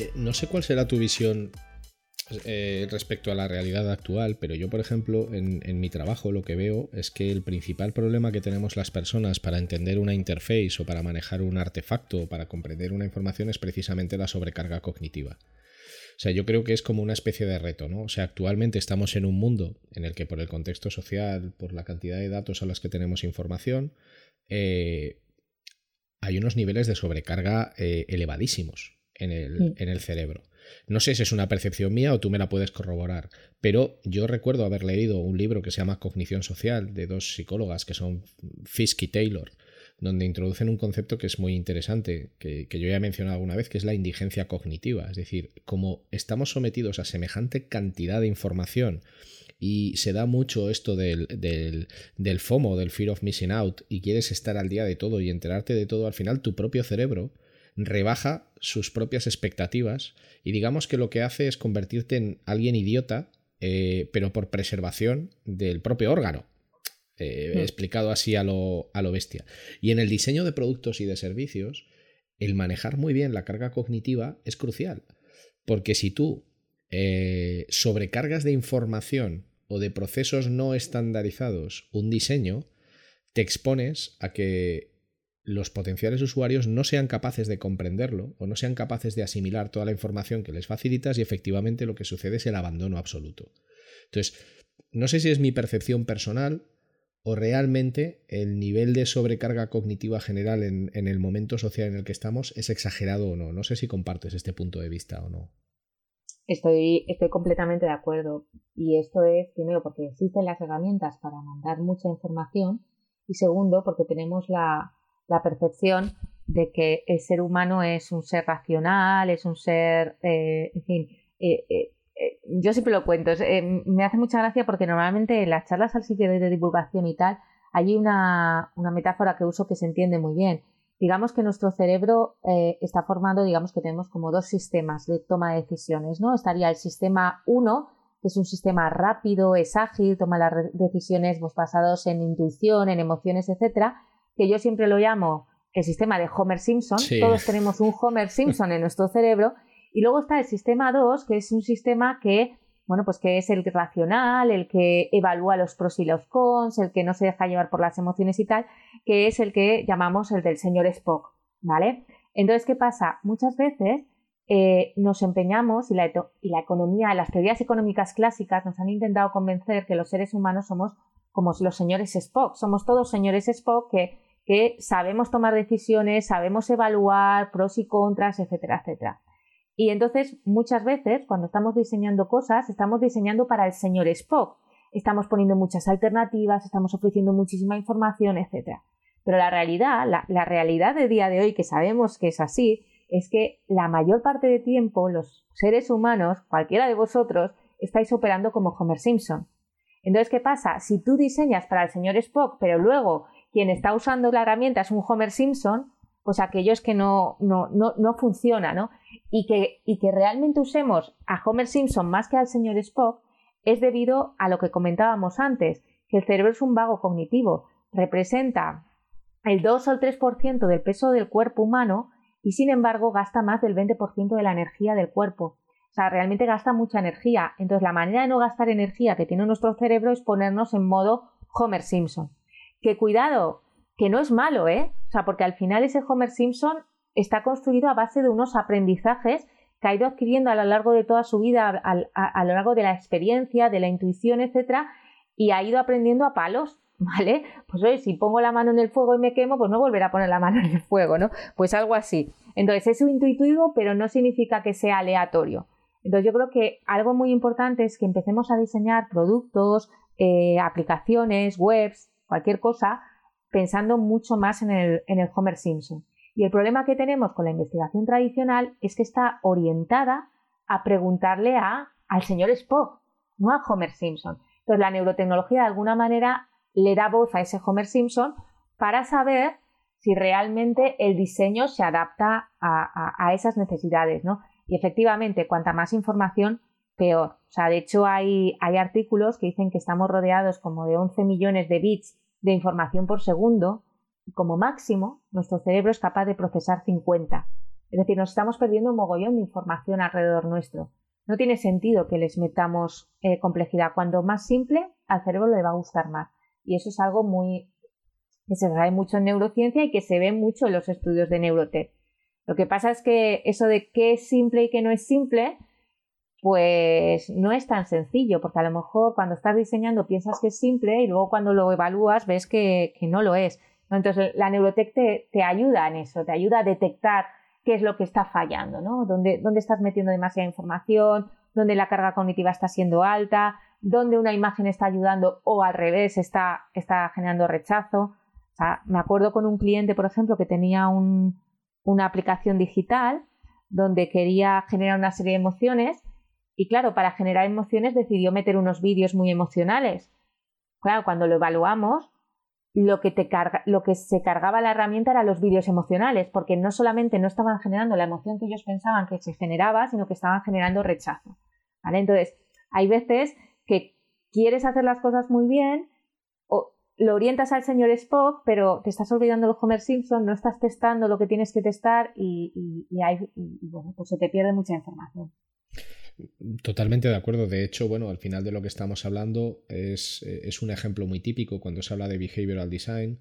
Eh, no sé cuál será tu visión eh, respecto a la realidad actual, pero yo, por ejemplo, en, mi trabajo lo que veo es que el principal problema que tenemos las personas para entender una interface o para manejar un artefacto o para comprender una información es precisamente la sobrecarga cognitiva. O sea, yo creo que es como una especie de reto, ¿no? O sea, actualmente estamos en un mundo en el que por el contexto social, por la cantidad de datos a los que tenemos información, eh, hay unos niveles de sobrecarga elevadísimos en el, en el cerebro. No sé si es una percepción mía o tú me la puedes corroborar, pero yo recuerdo haber leído un libro que se llama Cognición Social de dos psicólogas que son Fisk y Taylor, donde introducen un concepto que es muy interesante, que, yo ya he mencionado alguna vez, que es la indigencia cognitiva. Es decir, como estamos sometidos a semejante cantidad de información y se da mucho esto del, del, del FOMO, del Fear of Missing Out, y quieres estar al día de todo y enterarte de todo, al final tu propio cerebro rebaja sus propias expectativas y digamos que lo que hace es convertirte en alguien idiota, eh, pero por preservación del propio órgano. Eh, hmm. Explicado así a lo, a lo bestia. Y en el diseño de productos y de servicios, el manejar muy bien la carga cognitiva es crucial. Porque si tú eh, sobrecargas de información o de procesos no estandarizados un diseño, te expones a que los potenciales usuarios no sean capaces de comprenderlo o no sean capaces de asimilar toda la información que les facilitas y efectivamente lo que sucede es el abandono absoluto. Entonces, no sé si es mi percepción personal o realmente el nivel de sobrecarga cognitiva general en, el momento social en el que estamos es exagerado o no. No sé si compartes este punto de vista o no. Estoy, estoy completamente de acuerdo. Y esto es, primero, porque existen las herramientas para mandar mucha información y segundo, porque tenemos la, la percepción de que el ser humano es un ser racional, es un ser, eh, en fin, eh, eh, yo siempre lo cuento, me hace mucha gracia porque normalmente en las charlas al sitio de divulgación y tal, hay una, una metáfora que uso que se entiende muy bien. Digamos que nuestro cerebro está formado, digamos que tenemos como dos sistemas de toma de decisiones, ¿no? Estaría el sistema 1, que es un sistema rápido, es ágil, toma las decisiones pues, basados en intuición, en emociones, etcétera, que yo siempre lo llamo el sistema de Homer Simpson. Todos tenemos un Homer Simpson en nuestro cerebro. Y luego está el sistema 2, que es un sistema que, bueno, pues que es el racional, el que evalúa los pros y los cons, el que no se deja llevar por las emociones y tal, que es el que llamamos el del señor Spock, ¿vale? Entonces, ¿qué pasa? Muchas veces eh, nos empeñamos y la, y la economía, las teorías económicas clásicas nos han intentado convencer que los seres humanos somos como los señores Spock, somos todos señores Spock que que sabemos tomar decisiones, sabemos evaluar pros y contras, etcétera, etcétera. Y entonces, muchas veces, cuando estamos diseñando cosas, estamos diseñando para el señor Spock. Estamos poniendo muchas alternativas, estamos ofreciendo muchísima información, etcétera. Pero la realidad, la, realidad de día de hoy, que sabemos que es así, es que la mayor parte de tiempo los seres humanos, cualquiera de vosotros, estáis operando como Homer Simpson. Entonces, ¿qué pasa? Si tú diseñas para el señor Spock, pero luego quien está usando la herramienta es un Homer Simpson, pues aquello es que no, no, no, no funciona, ¿no? Y que, y que realmente usemos a Homer Simpson más que al señor Spock es debido a lo que comentábamos antes, que el cerebro es un vago cognitivo, representa el 2 o el 3% del peso del cuerpo humano y sin embargo gasta más del 20% de la energía del cuerpo. O sea, realmente gasta mucha energía. Entonces, la manera de no gastar energía que tiene nuestro cerebro es ponernos en modo Homer Simpson. Que cuidado, que no es malo, ¿eh? O sea, porque al final ese Homer Simpson está construido a base de unos aprendizajes que ha ido adquiriendo a lo largo de toda su vida, a, a lo largo de la experiencia, de la intuición, etcétera, y ha ido aprendiendo a palos. ¿vale? Pues oye, si pongo la mano en el fuego y me quemo, pues no volveré a poner la mano en el fuego, ¿no? Pues algo así. Entonces, es intuitivo, pero no significa que sea aleatorio. Entonces, yo creo que algo muy importante es que empecemos a diseñar productos, eh, aplicaciones, webs, cualquier cosa, pensando mucho más en el, en el Homer Simpson. Y el problema que tenemos con la investigación tradicional es que está orientada a preguntarle a, al señor Spock, no a Homer Simpson. Entonces, la neurotecnología de alguna manera le da voz a ese Homer Simpson para saber si realmente el diseño se adapta a, esas necesidades, ¿no? Y efectivamente, cuanta más información, peor. O sea, de hecho hay, hay artículos que dicen que estamos rodeados como de 11 millones de bits de información por segundo como máximo nuestro cerebro es capaz de procesar 50. Es decir, nos estamos perdiendo un mogollón de información alrededor nuestro. No tiene sentido que les metamos eh, complejidad. Cuando más simple, al cerebro le va a gustar más. Y eso es algo muy que se sabe mucho en neurociencia y que se ve mucho en los estudios de neurotech. Lo que pasa es que eso de qué es simple y qué no es simple, pues no es tan sencillo, porque a lo mejor cuando estás diseñando piensas que es simple y luego cuando lo evalúas ves que, no lo es. Entonces la neurotech te, te, ayuda en eso, te ayuda a detectar qué es lo que está fallando, ¿no? Dónde, dónde estás metiendo demasiada información, dónde la carga cognitiva está siendo alta, donde una imagen está ayudando o al revés está, está generando rechazo. me acuerdo con un cliente, por ejemplo, que tenía una aplicación digital donde quería generar una serie de emociones y claro, para generar emociones decidió meter unos vídeos muy emocionales. Claro, cuando lo evaluamos, lo que, te carga, lo que se cargaba la herramienta eran los vídeos emocionales, porque no solamente no estaban generando la emoción que ellos pensaban que se generaba, sino que estaban generando rechazo. ¿vale? Entonces, hay veces que quieres hacer las cosas muy bien, o lo orientas al señor Spock, pero te estás olvidando de Homer Simpson, no estás testando lo que tienes que testar y, bueno, pues se te pierde mucha información. Totalmente de acuerdo. De hecho, bueno, al final de lo que estamos hablando es, es, un ejemplo muy típico cuando se habla de behavioral design.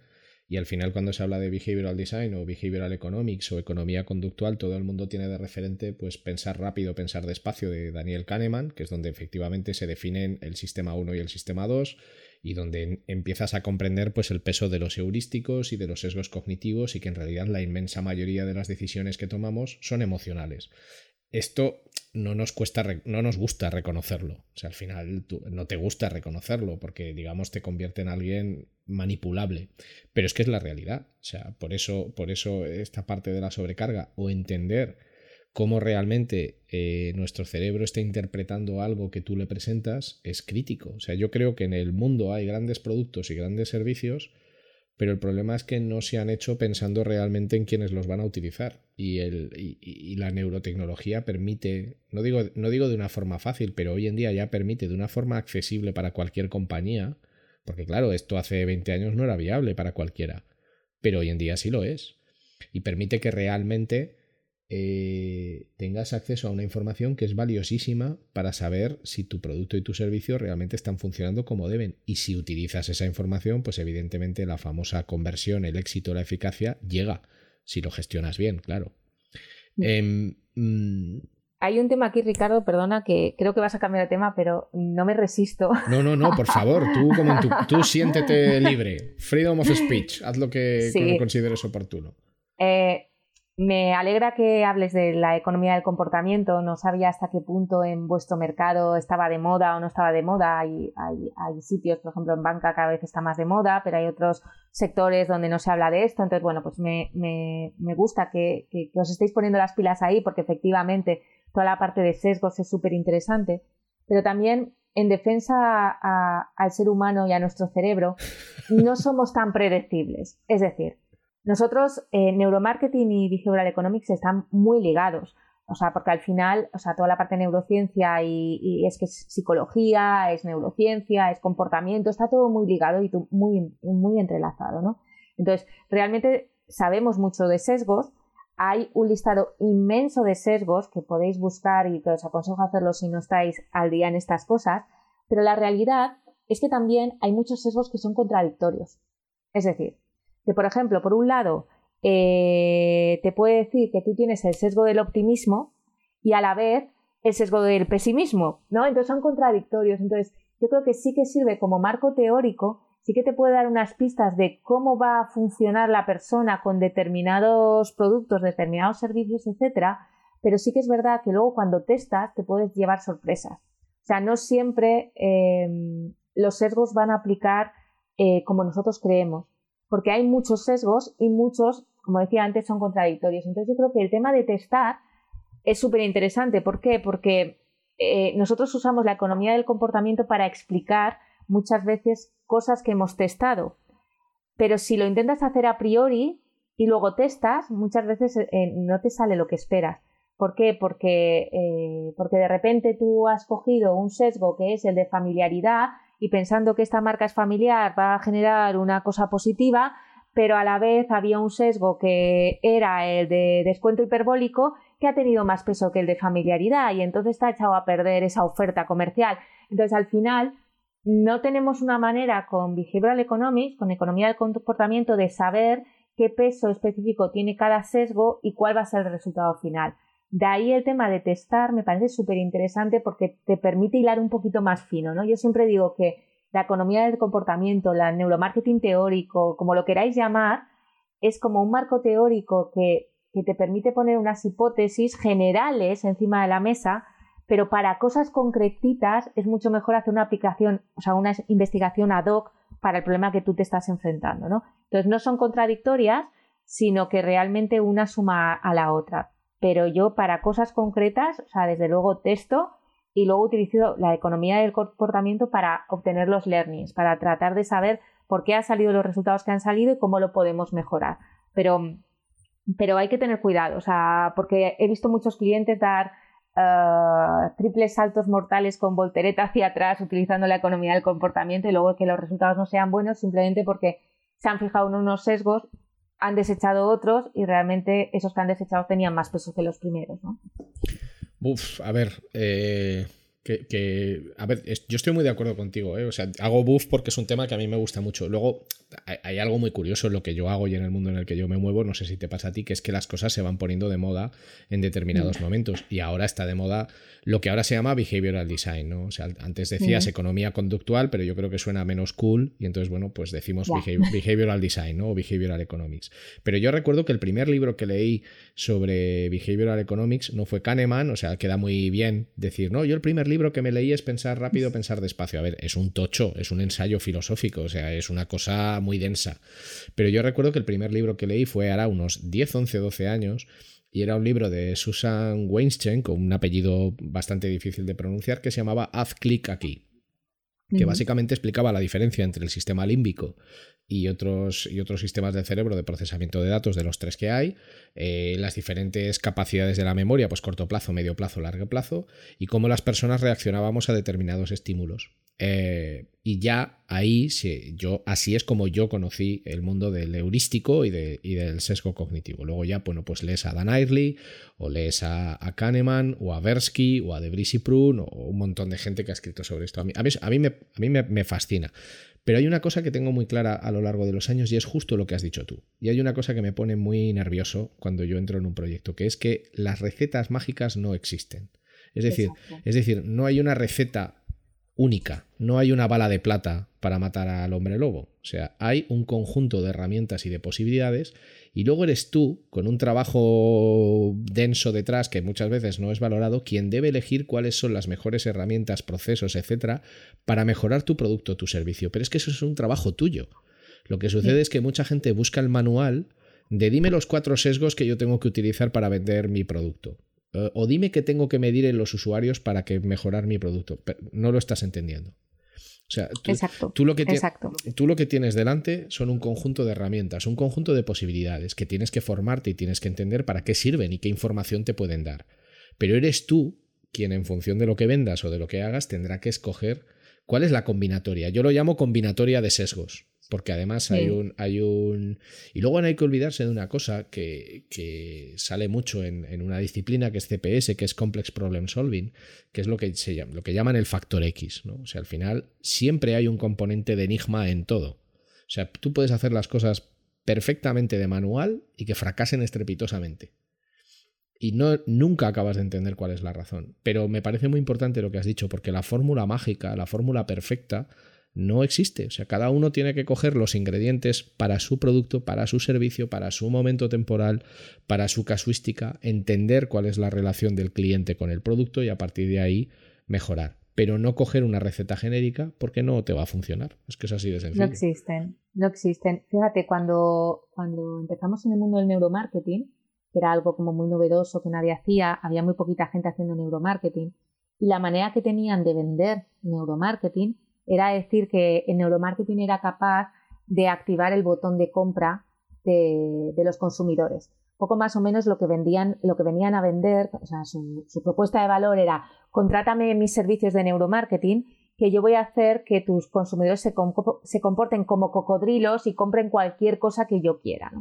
Y al final, cuando se habla de behavioral design o behavioral economics o economía conductual, todo el mundo tiene de referente pues pensar rápido, pensar despacio de Daniel Kahneman, que es donde efectivamente se definen el sistema 1 y el sistema 2 y donde empiezas a comprender pues el peso de los heurísticos y de los sesgos cognitivos y que en realidad la inmensa mayoría de las decisiones que tomamos son emocionales. Esto no nos cuesta, no nos gusta reconocerlo. O sea, al final no te gusta reconocerlo porque, digamos, te convierte en alguien manipulable. Pero es que es la realidad. O sea, por eso, por eso esta parte de la sobrecarga o entender cómo realmente eh, nuestro cerebro está interpretando algo que tú le presentas es crítico. O sea, yo creo que en el mundo hay grandes productos y grandes servicios pero el problema es que no se han hecho pensando realmente en quienes los van a utilizar. Y, el, y, la neurotecnología permite, no digo, no digo de una forma fácil, pero hoy en día ya permite de una forma accesible para cualquier compañía, porque claro, esto hace 20 años no era viable para cualquiera, pero hoy en día sí lo es. Y permite que realmente eh, tengas acceso a una información que es valiosísima para saber si tu producto y tu servicio realmente están funcionando como deben. Y si utilizas esa información, pues evidentemente la famosa conversión, el éxito, la eficacia llega, si lo gestionas bien, claro. Mm. Em, mm, Hay un tema aquí, Ricardo, perdona, que creo que vas a cambiar de tema, pero no me resisto. No, no, no, por favor, tú, como tú siéntete libre. Freedom of speech, haz lo que, consideres oportuno. Eh, me alegra que hables de la economía del comportamiento. No sabía hasta qué punto en vuestro mercado estaba de moda o no estaba de moda. Hay, sitios, por ejemplo, en banca cada vez está más de moda, pero hay otros sectores donde no se habla de esto. Entonces, bueno, pues me, gusta que, os estéis poniendo las pilas ahí porque efectivamente toda la parte de sesgos es súper interesante. Pero también en defensa al ser humano y a nuestro cerebro, no somos tan predecibles. Es decir, nosotros, eh, neuromarketing y behavioral economics están muy ligados. O sea, porque al final, o sea, toda la parte de neurociencia y, es que es psicología, es neurociencia, es comportamiento, está todo muy ligado y muy, muy entrelazado, ¿no? Entonces, realmente sabemos mucho de sesgos. Hay un listado inmenso de sesgos que podéis buscar y que os aconsejo hacerlo si no estáis al día en estas cosas. Pero la realidad es que también hay muchos sesgos que son contradictorios. Es decir, que, por ejemplo, por un lado, eh, te puede decir que tú tienes el sesgo del optimismo y a la vez el sesgo del pesimismo, ¿no? Entonces son contradictorios. Entonces, yo creo que sí que sirve como marco teórico, sí que te puede dar unas pistas de cómo va a funcionar la persona con determinados productos, determinados servicios, etcétera, pero sí que es verdad que luego cuando testas te puedes llevar sorpresas. O sea, no siempre eh, los sesgos van a aplicar eh, como nosotros creemos porque hay muchos sesgos y muchos, como decía antes, son contradictorios. Entonces yo creo que el tema de testar es súper interesante. ¿Por qué? Porque eh, nosotros usamos la economía del comportamiento para explicar muchas veces cosas que hemos testado. Pero si lo intentas hacer a priori y luego testas, muchas veces eh, no te sale lo que esperas. ¿Por qué? Porque, eh, porque de repente tú has cogido un sesgo que es el de familiaridad y pensando que esta marca es familiar va a generar una cosa positiva, pero a la vez había un sesgo que era el de descuento hiperbólico que ha tenido más peso que el de familiaridad y entonces está echado a perder esa oferta comercial. Entonces al final no tenemos una manera con behavioral economics, con economía del comportamiento, de saber qué peso específico tiene cada sesgo y cuál va a ser el resultado final. De ahí el tema de testar me parece súper interesante porque te permite hilar un poquito más fino, ¿no? Yo siempre digo que la economía del comportamiento, la neuromarketing teórico, como lo queráis llamar, es como un marco teórico que, que te permite poner unas hipótesis generales encima de la mesa, pero para cosas concretitas es mucho mejor hacer una aplicación, o sea, una investigación ad hoc para el problema que tú te estás enfrentando, ¿no? Entonces no son contradictorias, sino que realmente una suma a la otra pero yo para cosas concretas, o sea, desde luego texto y luego utilizo la economía del comportamiento para obtener los learnings, para tratar de saber por qué han salido los resultados que han salido y cómo lo podemos mejorar. Pero, pero hay que tener cuidado, o sea, porque he visto muchos clientes dar uh, triples saltos mortales con voltereta hacia atrás utilizando la economía del comportamiento y luego que los resultados no sean buenos simplemente porque se han fijado en unos sesgos han desechado otros y realmente esos que han desechado tenían más peso que los primeros, ¿no? Uf, a ver, eh, que, a ver, yo estoy muy de acuerdo contigo, ¿eh? o sea, hago buff porque es un tema que a mí me gusta mucho. Luego, hay, algo muy curioso en lo que yo hago y en el mundo en el que yo me muevo, no sé si te pasa a ti, que es que las cosas se van poniendo de moda en determinados mm. momentos y ahora está de moda lo que ahora se llama behavioral design, ¿no? O sea, antes decías economía conductual, pero yo creo que suena menos cool y entonces, bueno, pues decimos behavioral design, ¿no? O behavioral economics. Pero yo recuerdo que el primer libro que leí sobre behavioral economics no fue Kahneman, o sea, queda muy bien decir, no, yo el primer libro que me leí es pensar rápido, pensar despacio. A ver, es un tocho, es un ensayo filosófico, o sea, es una cosa muy densa. Pero yo recuerdo que el primer libro que leí fue ahora unos 10, 11, 12 años y era un libro de Susan Weinstein, con un apellido bastante difícil de pronunciar, que se llamaba Haz clic aquí, que básicamente explicaba la diferencia entre el sistema límbico y otros, y otros sistemas del cerebro de procesamiento de datos de los tres que hay, eh, las diferentes capacidades de la memoria, pues corto plazo, medio plazo, largo plazo, y cómo las personas reaccionábamos a determinados estímulos. Eh, y ya ahí, yo, así es como yo conocí el mundo del heurístico y, del sesgo cognitivo. Luego ya, bueno, pues lees a Dan Airley, o lees a, Kahneman, o a Versky, o a Debris y Prun, o un montón de gente que ha escrito sobre esto. A mí, a mí, me, a mí me, fascina. Pero hay una cosa que tengo muy clara a lo largo de los años y es justo lo que has dicho tú. Y hay una cosa que me pone muy nervioso cuando yo entro en un proyecto, que es que las recetas mágicas no existen. Es decir, es decir, no hay una receta única. No hay una bala de plata para matar al hombre lobo. O sea, hay un conjunto de herramientas y de posibilidades y luego eres tú, con un trabajo denso detrás que muchas veces no es valorado, quien debe elegir cuáles son las mejores herramientas, procesos, etcétera, para mejorar tu producto tu servicio. Pero es que eso es un trabajo tuyo. Lo que sucede es que mucha gente busca el manual de dime los cuatro sesgos que yo tengo que utilizar para vender mi producto. Eh, o dime qué tengo que medir en los usuarios para que mejorar mi producto. Pero no lo estás entendiendo. O sea, tú, lo que tú lo que tienes delante son un conjunto de herramientas, un conjunto de posibilidades que tienes que formarte y tienes que entender para qué sirven y qué información te pueden dar. Pero eres tú quien en función de lo que vendas o de lo que hagas tendrá que escoger cuál es la combinatoria. Yo lo llamo combinatoria de sesgos porque además hay un, hay un... Y luego no hay que olvidarse de una cosa que, que sale mucho en, en, una disciplina que es CPS, que es Complex Problem Solving, que es lo que, se llama, lo que llaman el factor X. ¿no? O sea, al final siempre hay un componente de enigma en todo. O sea, tú puedes hacer las cosas perfectamente de manual y que fracasen estrepitosamente. Y no, nunca acabas de entender cuál es la razón. Pero me parece muy importante lo que has dicho, porque la fórmula mágica, la fórmula perfecta, no existe. O sea, cada uno tiene que coger los ingredientes para su producto, para su servicio, para su momento temporal, para su casuística, entender cuál es la relación del cliente con el producto y a partir de ahí mejorar. Pero no coger una receta genérica porque no te va a funcionar. Es que es así de sencillo. No existen, no existen. Fíjate, cuando, cuando empezamos en el mundo del neuromarketing, que era algo como muy novedoso que nadie hacía, había muy poquita gente haciendo neuromarketing, y la manera que tenían de vender neuromarketing era decir que el neuromarketing era capaz de activar el botón de compra de, los consumidores. Poco más o menos lo que vendían, lo que venían a vender, o sea, su, propuesta de valor era contrátame mis servicios de neuromarketing, que yo voy a hacer que tus consumidores se, comporten como cocodrilos y compren cualquier cosa que yo quiera.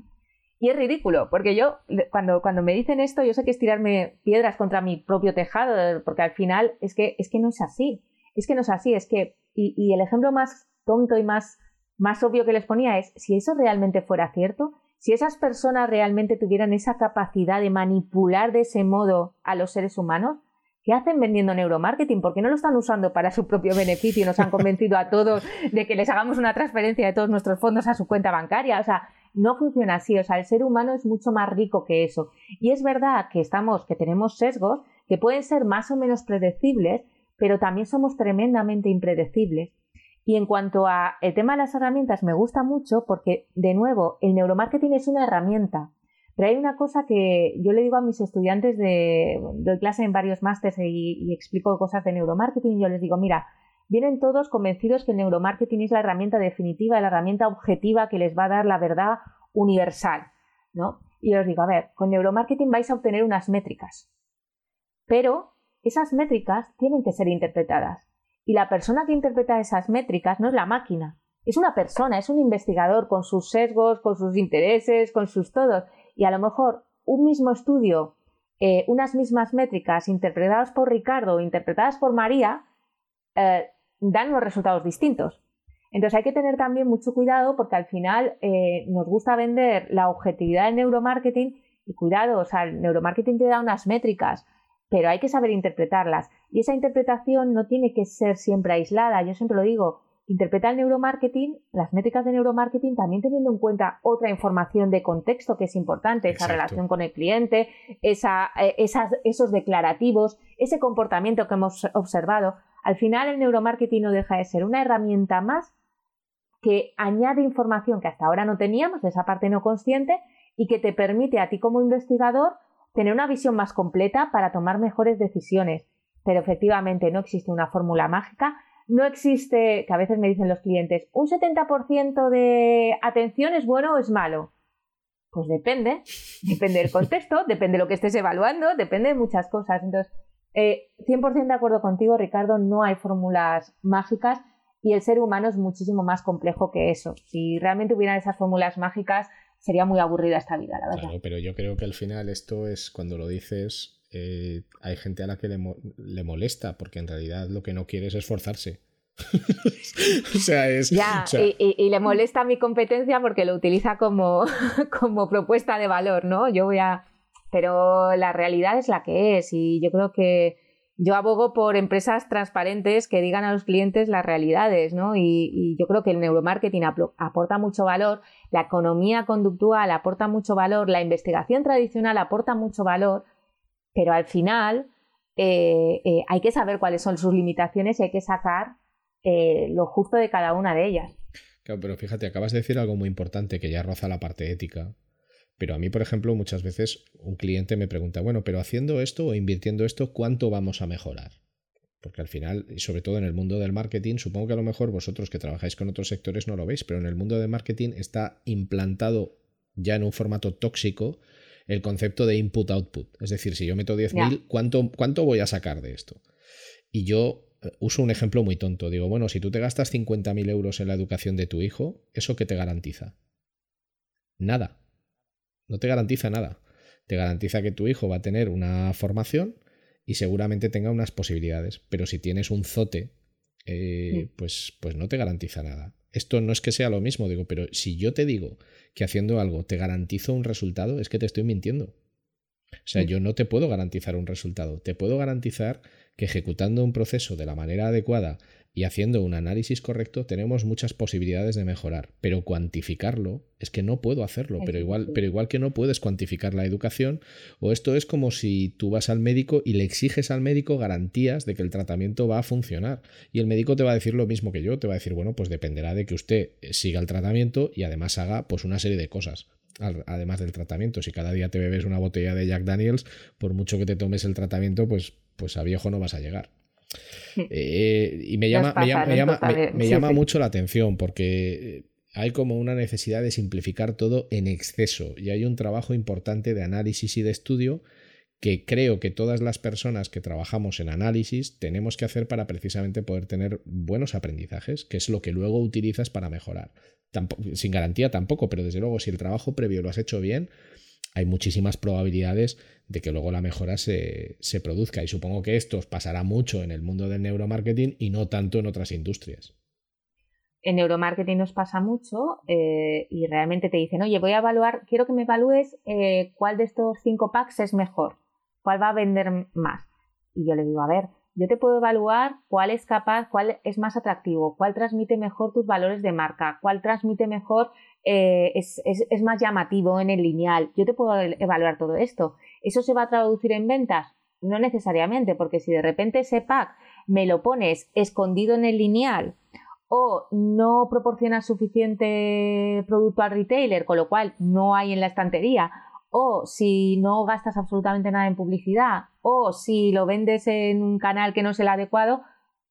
Y es ridículo, porque yo, cuando, cuando me dicen esto, yo sé que es tirarme piedras contra mi propio tejado, porque al final es que, es que no es así. Es que no es así, es que y, el ejemplo más tonto y más, más obvio que les ponía es, si eso realmente fuera cierto, si esas personas realmente tuvieran esa capacidad de manipular de ese modo a los seres humanos, ¿qué hacen vendiendo neuromarketing? ¿Por qué no lo están usando para su propio beneficio y nos han convencido a todos de que les hagamos una transferencia de todos nuestros fondos a su cuenta bancaria? O sea, no funciona así. O sea, el ser humano es mucho más rico que eso. Y es verdad que estamos, que tenemos sesgos que pueden ser más o menos predecibles, pero también somos tremendamente impredecibles. Y en cuanto a el tema de las herramientas, me gusta mucho porque, de nuevo, el neuromarketing es una herramienta. Pero hay una cosa que yo le digo a mis estudiantes de, doy clase en varios másteres y, explico cosas de neuromarketing y yo les digo, mira, vienen todos convencidos que el neuromarketing es la herramienta definitiva, la herramienta objetiva que les va a dar la verdad universal, ¿no? Y les digo, a ver, con neuromarketing vais a obtener unas métricas, pero esas métricas tienen que ser interpretadas. Y la persona que interpreta esas métricas no es la máquina, es una persona, es un investigador con sus sesgos, con sus intereses, con sus todos. Y a lo mejor un mismo estudio, eh, unas mismas métricas interpretadas por Ricardo o interpretadas por María, eh, dan unos resultados distintos. Entonces hay que tener también mucho cuidado porque al final eh, nos gusta vender la objetividad del neuromarketing y cuidado, o sea, el neuromarketing te da unas métricas, pero hay que saber interpretarlas. Y esa interpretación no tiene que ser siempre aislada. Yo siempre lo digo, interpreta el neuromarketing, las métricas de neuromarketing, también teniendo en cuenta otra información de contexto que es importante, esa relación con el cliente, esa, eh, esos declarativos, ese comportamiento que hemos observado. Al final, el neuromarketing no deja de ser una herramienta más que añade información que hasta ahora no teníamos, de esa parte no consciente, y que te permite a ti como investigador tener una visión más completa para tomar mejores decisiones. Pero efectivamente no existe una fórmula mágica, no existe, que a veces me dicen los clientes, un 70% de atención es bueno o es malo. Pues depende, depende del contexto, depende de lo que estés evaluando, depende de muchas cosas. Entonces, 100% eh, de acuerdo contigo, Ricardo, no hay fórmulas mágicas y el ser humano es muchísimo más complejo que eso. Si realmente hubieran esas fórmulas mágicas, sería muy aburrida esta vida, la verdad. Claro, pero yo creo que al final esto es cuando lo dices, eh, hay gente a la que le, molesta, porque en realidad lo que no quiere es esforzarse. o sea, es. Ya, y, le molesta mi competencia porque lo utiliza como, como propuesta de valor, ¿no? Yo voy a. Pero la realidad es la que es, y yo creo que yo abogo por empresas transparentes que digan a los clientes las realidades, ¿no? Y, yo creo que el neuromarketing aporta mucho valor, la economía conductual aporta mucho valor, la investigación tradicional aporta mucho valor, pero al final eh, eh, hay que saber cuáles son sus limitaciones y hay que sacar eh, lo justo de cada una de ellas. Claro, pero fíjate, acabas de decir algo muy importante que ya roza la parte ética, pero a mí, por ejemplo, muchas veces un cliente me pregunta, bueno, pero haciendo esto o invirtiendo esto, ¿cuánto vamos a mejorar? Porque al final, y sobre todo en el mundo del marketing, supongo que a lo mejor vosotros que trabajáis con otros sectores no lo veis, pero en el mundo del marketing está implantado ya en un formato tóxico el concepto de input-output. Es decir, si yo meto 10.000, ¿cuánto, ¿cuánto voy a sacar de esto? Y yo eh, uso un ejemplo muy tonto. Digo, bueno, si tú te gastas 50.000 euros en la educación de tu hijo, ¿eso qué te garantiza? Nada. No te garantiza nada. Te garantiza que tu hijo va a tener una formación y seguramente tenga unas posibilidades. Pero si tienes un zote, eh, pues, pues no te garantiza nada. Esto no es que sea lo mismo, digo, pero si yo te digo que haciendo algo te garantizo un resultado, es que te estoy mintiendo. O sea, yo no te puedo garantizar un resultado. Te puedo garantizar que ejecutando un proceso de la manera adecuada y haciendo un análisis correcto tenemos muchas posibilidades de mejorar, pero cuantificarlo es que no puedo hacerlo, pero igual, pero igual que no puedes cuantificar la educación, o esto es como si tú vas al médico y le exiges al médico garantías de que el tratamiento va a funcionar, y el médico te va a decir lo mismo que yo, te va a decir, bueno, pues dependerá de que usted siga el tratamiento y además haga pues una serie de cosas además del tratamiento. Si cada día te bebes una botella de Jack Daniels, por mucho que te tomes el tratamiento, pues, pues a viejo no vas a llegar. Eh, y me llama, me llama, mucho la atención porque hay como una necesidad de simplificar todo en exceso y hay un trabajo importante de análisis y de estudio que creo que todas las personas que trabajamos en análisis tenemos que hacer para precisamente poder tener buenos aprendizajes, que es lo que luego utilizas para mejorar. sin garantía tampoco, pero desde luego si el trabajo previo lo has hecho bien, hay muchísimas probabilidades de que luego la mejora se, produzca. Y supongo que esto pasará mucho en el mundo del neuromarketing y no tanto en otras industrias. En neuromarketing nos pasa mucho eh, y realmente te dicen, oye, voy a evaluar, quiero que me evalúes eh, cuál de estos cinco packs es mejor, cuál va a vender más. Y yo le digo, a ver, yo te puedo evaluar cuál es capaz, cuál es más atractivo, cuál transmite mejor tus valores de marca, cuál transmite mejor, eh, es, más llamativo en el lineal. Yo te puedo evaluar todo esto. ¿Eso se va a traducir en ventas? No necesariamente, porque si de repente ese pack me lo pones escondido en el lineal o no proporciona suficiente producto al retailer, con lo cual no hay en la estantería, o si no gastas absolutamente nada en publicidad, o si lo vendes en un canal que no es el adecuado,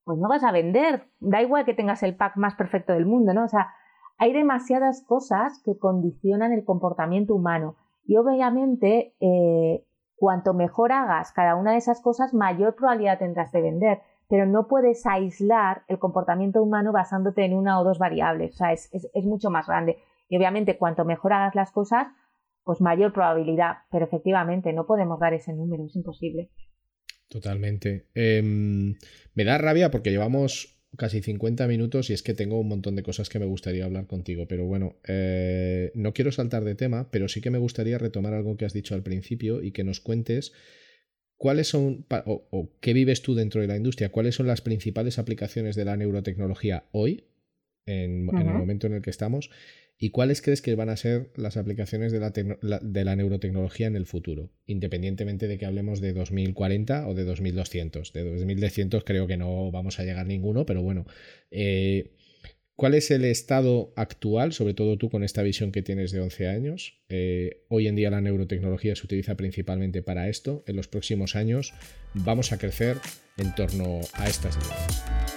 pues no vas a vender. Da igual que tengas el pack más perfecto del mundo, ¿no? O sea, hay demasiadas cosas que condicionan el comportamiento humano. Y obviamente, eh, cuanto mejor hagas cada una de esas cosas, mayor probabilidad tendrás de vender. Pero no puedes aislar el comportamiento humano basándote en una o dos variables. O sea, es, es mucho más grande. Y obviamente, cuanto mejor hagas las cosas, pues mayor probabilidad. Pero efectivamente, no podemos dar ese número, es imposible. Totalmente. Em, me da rabia porque llevamos casi 50 minutos y es que tengo un montón de cosas que me gustaría hablar contigo, pero bueno, eh, no quiero saltar de tema, pero sí que me gustaría retomar algo que has dicho al principio y que nos cuentes cuáles son, o qué vives tú dentro de la industria, cuáles son las principales aplicaciones de la neurotecnología hoy en, el momento en el que estamos y cuáles crees que van a ser las aplicaciones de la, neurotecnología en el futuro, independientemente de que hablemos de 2040 o de 2200. De 2200 creo que no vamos a llegar ninguno, pero bueno. Eh, ¿Cuál es el estado actual, sobre todo tú con esta visión que tienes de 11 años? Eh, hoy en día la neurotecnología se utiliza principalmente para esto. En los próximos años vamos a crecer en torno a estas ideas.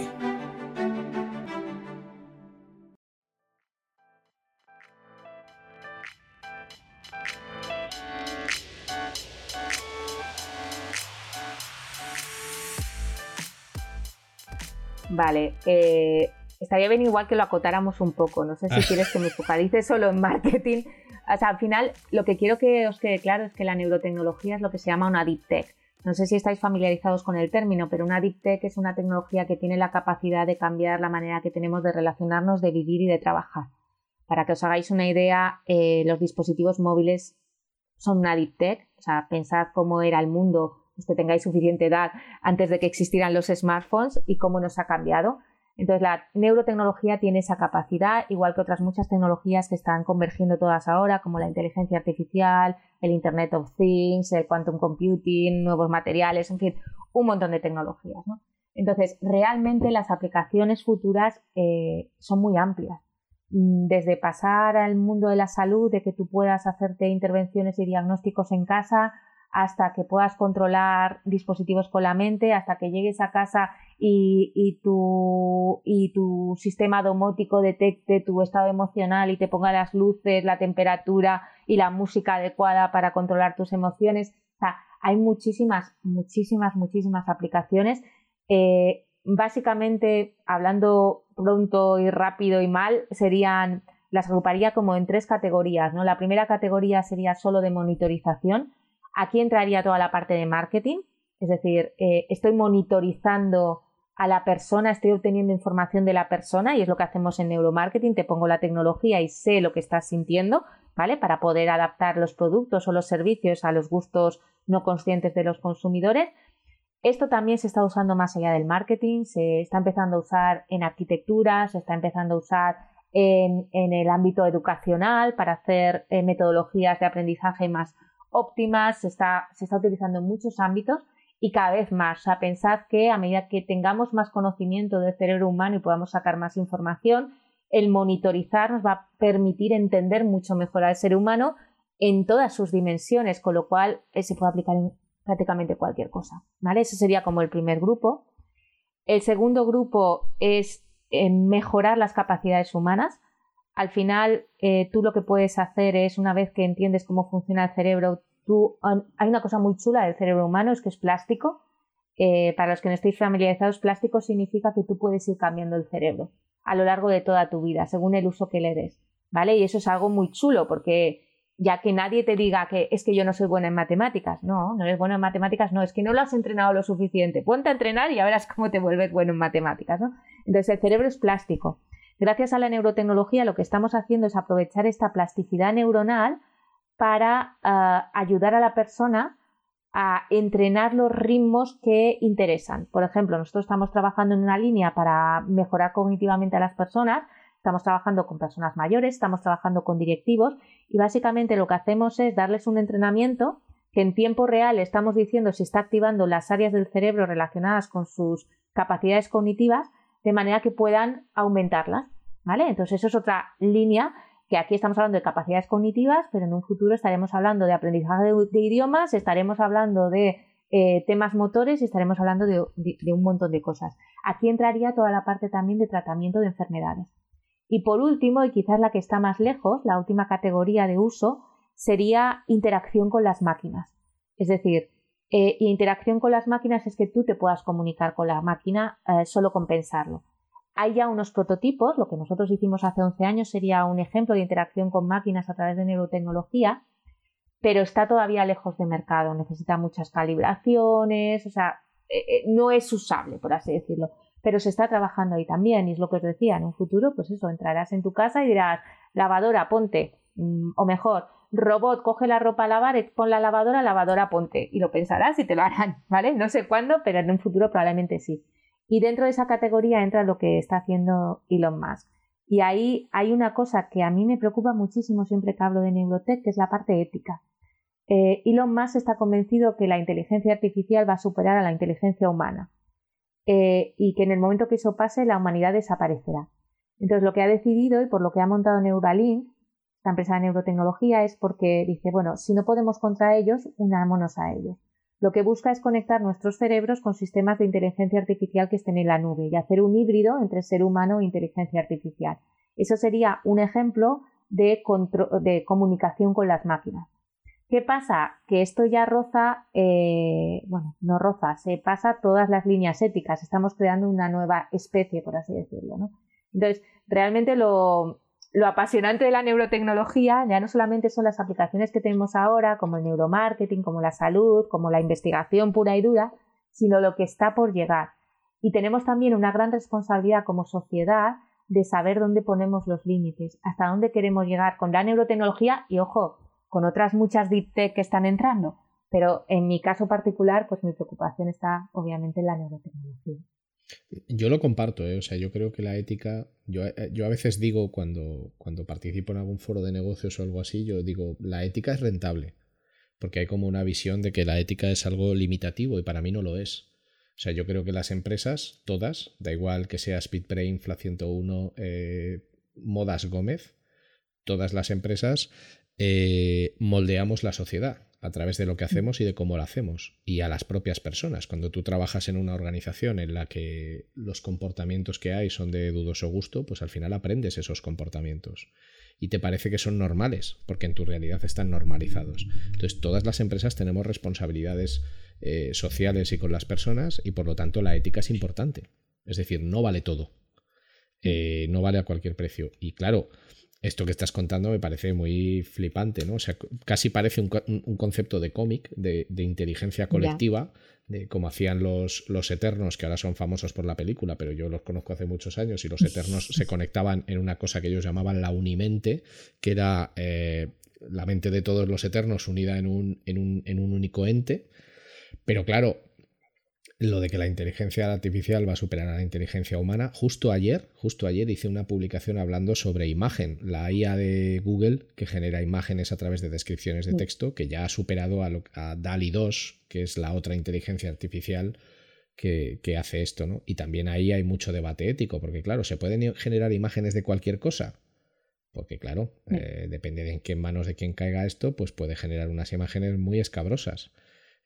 Vale, eh, estaría bien igual que lo acotáramos un poco. No sé si quieres que me focalice solo en marketing. O sea, al final lo que quiero que os quede claro es que la neurotecnología es lo que se llama una deep tech. No sé si estáis familiarizados con el término, pero una deep tech es una tecnología que tiene la capacidad de cambiar la manera que tenemos de relacionarnos, de vivir y de trabajar. Para que os hagáis una idea, eh, los dispositivos móviles son una deep tech. O sea, pensad cómo era el mundo, los que tengáis suficiente edad, antes de que existieran los smartphones y cómo nos ha cambiado. Entonces, la neurotecnología tiene esa capacidad, igual que otras muchas tecnologías que están convergiendo todas ahora, como la inteligencia artificial, el Internet of Things, el quantum computing, nuevos materiales, en fin, un montón de tecnologías. Entonces, realmente las aplicaciones futuras eh, son muy amplias. Mm, desde pasar al mundo de la salud, de que tú puedas hacerte intervenciones y diagnósticos en casa, hasta que puedas controlar dispositivos con la mente, hasta que llegues a casa y, tu, y tu sistema domótico detecte tu estado emocional y te ponga las luces, la temperatura y la música adecuada para controlar tus emociones. O sea, hay muchísimas, muchísimas, muchísimas aplicaciones. Eh, básicamente, hablando pronto y rápido y mal, serían, las agruparía como en tres categorías. ¿no? La primera categoría sería solo de monitorización Aquí entraría toda la parte de marketing, es decir, eh, estoy monitorizando a la persona, estoy obteniendo información de la persona y es lo que hacemos en neuromarketing, te pongo la tecnología y sé lo que estás sintiendo, ¿vale? Para poder adaptar los productos o los servicios a los gustos no conscientes de los consumidores. Esto también se está usando más allá del marketing, se está empezando a usar en arquitectura, se está empezando a usar en, el ámbito educacional para hacer eh, metodologías de aprendizaje más óptimas, se está, se está utilizando en muchos ámbitos y cada vez más. O pensad que a medida que tengamos más conocimiento del cerebro humano y podamos sacar más información, el monitorizar nos va a permitir entender mucho mejor al ser humano en todas sus dimensiones, con lo cual eh, se puede aplicar en prácticamente cualquier cosa. ¿vale? Ese sería como el primer grupo. El segundo grupo es eh, mejorar las capacidades humanas al final eh, tú lo que puedes hacer es, una vez que entiendes cómo funciona el cerebro, tú, hay una cosa muy chula del cerebro humano, es que es plástico. Eh, para los que no estéis familiarizados, plástico significa que tú puedes ir cambiando el cerebro a lo largo de toda tu vida, según el uso que le des. ¿Vale? Y eso es algo muy chulo, porque ya que nadie te diga que es que yo no soy buena en matemáticas. No, no eres bueno en matemáticas, no, es que no lo has entrenado lo suficiente. Ponte a entrenar y verás cómo te vuelves bueno en matemáticas, ¿no? Entonces el cerebro es plástico. Gracias a la neurotecnología lo que estamos haciendo es aprovechar esta plasticidad neuronal para ah, ayudar a la persona a entrenar los ritmos que interesan. Por ejemplo, nosotros estamos trabajando en una línea para mejorar cognitivamente a las personas, estamos trabajando con personas mayores, estamos trabajando con directivos y básicamente lo que hacemos es darles un entrenamiento que en tiempo real estamos diciendo si está activando las áreas del cerebro relacionadas con sus capacidades cognitivas de manera que puedan aumentarlas, ¿vale? Entonces eso es otra línea que aquí estamos hablando de capacidades cognitivas, pero en un futuro estaremos hablando de aprendizaje de, idiomas, estaremos hablando de eh, temas motores y estaremos hablando de, de, un montón de cosas. Aquí entraría toda la parte también de tratamiento de enfermedades. Y por último, y quizás la que está más lejos, la última categoría de uso, sería interacción con las máquinas. Es decir, eh, y interacción con las máquinas es que tú te puedas comunicar con la máquina eh, solo con pensarlo. Hay ya unos prototipos, lo que nosotros hicimos hace 11 años sería un ejemplo de interacción con máquinas a través de neurotecnología, pero está todavía lejos de mercado, necesita muchas calibraciones, o sea, eh, no es usable, por así decirlo, pero se está trabajando ahí también y es lo que os decía, en un futuro, pues eso, entrarás en tu casa y dirás, lavadora, ponte, mm, o mejor, robot, coge la ropa a lavar, pon la lavadora, lavadora, ponte. Y lo pensarás y te lo harán, ¿vale? No sé cuándo, pero en un futuro probablemente sí. Y dentro de esa categoría entra lo que está haciendo Elon Musk. Y ahí hay una cosa que a mí me preocupa muchísimo siempre que hablo de neurotech, que es la parte ética. Eh, Elon Musk está convencido que la inteligencia artificial va a superar a la inteligencia humana eh, y que en el momento que eso pase la humanidad desaparecerá. Entonces lo que ha decidido y por lo que ha montado Neuralink la empresa de neurotecnología es porque dice, bueno, si no podemos contra ellos, unámonos a ellos. Lo que busca es conectar nuestros cerebros con sistemas de inteligencia artificial que estén en la nube y hacer un híbrido entre ser humano e inteligencia artificial. Eso sería un ejemplo de, de comunicación con las máquinas. ¿Qué pasa? Que esto ya roza, eh, bueno, no roza, se pasa todas las líneas éticas. Estamos creando una nueva especie, por así decirlo, ¿no? Entonces, realmente lo, lo apasionante de la neurotecnología ya no solamente son las aplicaciones que tenemos ahora, como el neuromarketing, como la salud, como la investigación pura y dura, sino lo que está por llegar. Y tenemos también una gran responsabilidad como sociedad de saber dónde ponemos los límites, hasta dónde queremos llegar con la neurotecnología y, ojo, con otras muchas deep tech que están entrando. Pero en mi caso particular, pues mi preocupación está obviamente en la neurotecnología. Yo lo comparto, ¿eh? o sea, yo creo que la ética, yo, eh, yo, a veces digo cuando, cuando participo en algún foro de negocios o algo así, yo digo, la ética es rentable, porque hay como una visión de que la ética es algo limitativo y para mí no lo es. O sea, yo creo que las empresas, todas, da igual que sea Speedbrain, Fla 101, eh, Modas Gómez, todas las empresas eh, moldeamos la sociedad a través de lo que hacemos y de cómo lo hacemos, y a las propias personas. Cuando tú trabajas en una organización en la que los comportamientos que hay son de dudoso gusto, pues al final aprendes esos comportamientos y te parece que son normales, porque en tu realidad están normalizados. Entonces, todas las empresas tenemos responsabilidades eh, sociales y con las personas, y por lo tanto la ética es importante. Es decir, no vale todo. Eh, no vale a cualquier precio. Y claro, esto que estás contando me parece muy flipante, ¿no? O sea, casi parece un, concepto de cómic, de, inteligencia colectiva, de como hacían los, los Eternos, que ahora son famosos por la película, pero yo los conozco hace muchos años, y los Eternos se conectaban en una cosa que ellos llamaban la unimente, que era eh, la mente de todos los Eternos unida en un, en un, en un único ente. Pero claro, lo de que la inteligencia artificial va a superar a la inteligencia humana. Justo ayer, justo ayer hice una publicación hablando sobre imagen, la IA de Google que genera imágenes a través de descripciones de texto, que ya ha superado a, a DALI 2, que es la otra inteligencia artificial que, hace esto, ¿no? Y también ahí hay mucho debate ético, porque claro, se pueden generar imágenes de cualquier cosa. Porque claro, eh, depende de en qué manos de quién caiga esto, pues puede generar unas imágenes muy escabrosas.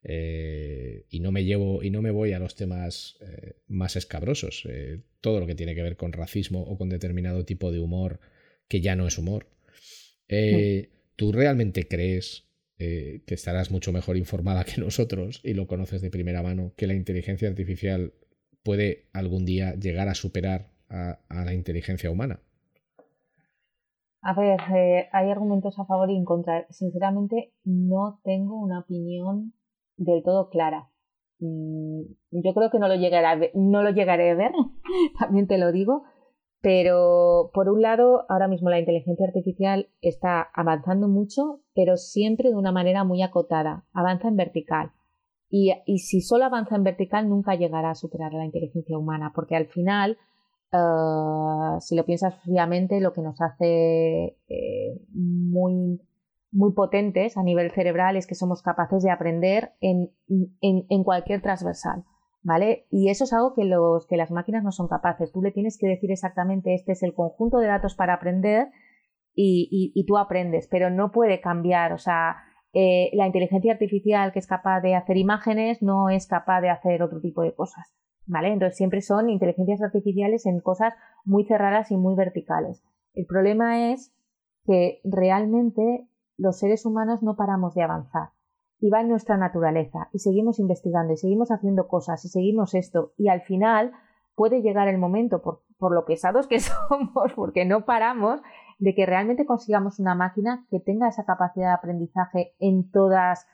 Eh, y no me llevo y no me voy a los temas eh, más escabrosos. Eh, todo lo que tiene que ver con racismo o con determinado tipo de humor que ya no es humor. ¿Tú realmente crees que estarás mucho mejor informada que nosotros y lo conoces de primera mano que la inteligencia artificial puede algún día llegar a superar a, a la inteligencia humana? A ver, hay argumentos a favor y en contra. Sinceramente, no tengo una opinión del todo clara. Mm, yo creo que no lo llegaré a ver, no lo llegaré a ver, también te lo digo, pero por un lado, ahora mismo la inteligencia artificial está avanzando mucho, pero siempre de una manera muy acotada, avanza en vertical. Y, si solo avanza en vertical, nunca llegará a superar la inteligencia humana, porque al final, uh, si lo piensas fríamente, lo que nos hace eh, muy muy potentes a nivel cerebral es que somos capaces de aprender en, en, cualquier transversal. ¿Vale? Y eso es algo que, los, que las máquinas no son capaces. Tú le tienes que decir exactamente este es el conjunto de datos para aprender y, y, tú aprendes, pero no puede cambiar. O sea, eh, la inteligencia artificial que es capaz de hacer imágenes no es capaz de hacer otro tipo de cosas. ¿Vale? Entonces siempre son inteligencias artificiales en cosas muy cerradas y muy verticales. El problema es que realmente los seres humanos no paramos de avanzar y va en nuestra naturaleza y seguimos investigando y seguimos haciendo cosas y seguimos esto y al final puede llegar el momento, por, lo pesados que somos, porque no paramos, de que realmente consigamos una máquina que tenga esa capacidad de aprendizaje en todas,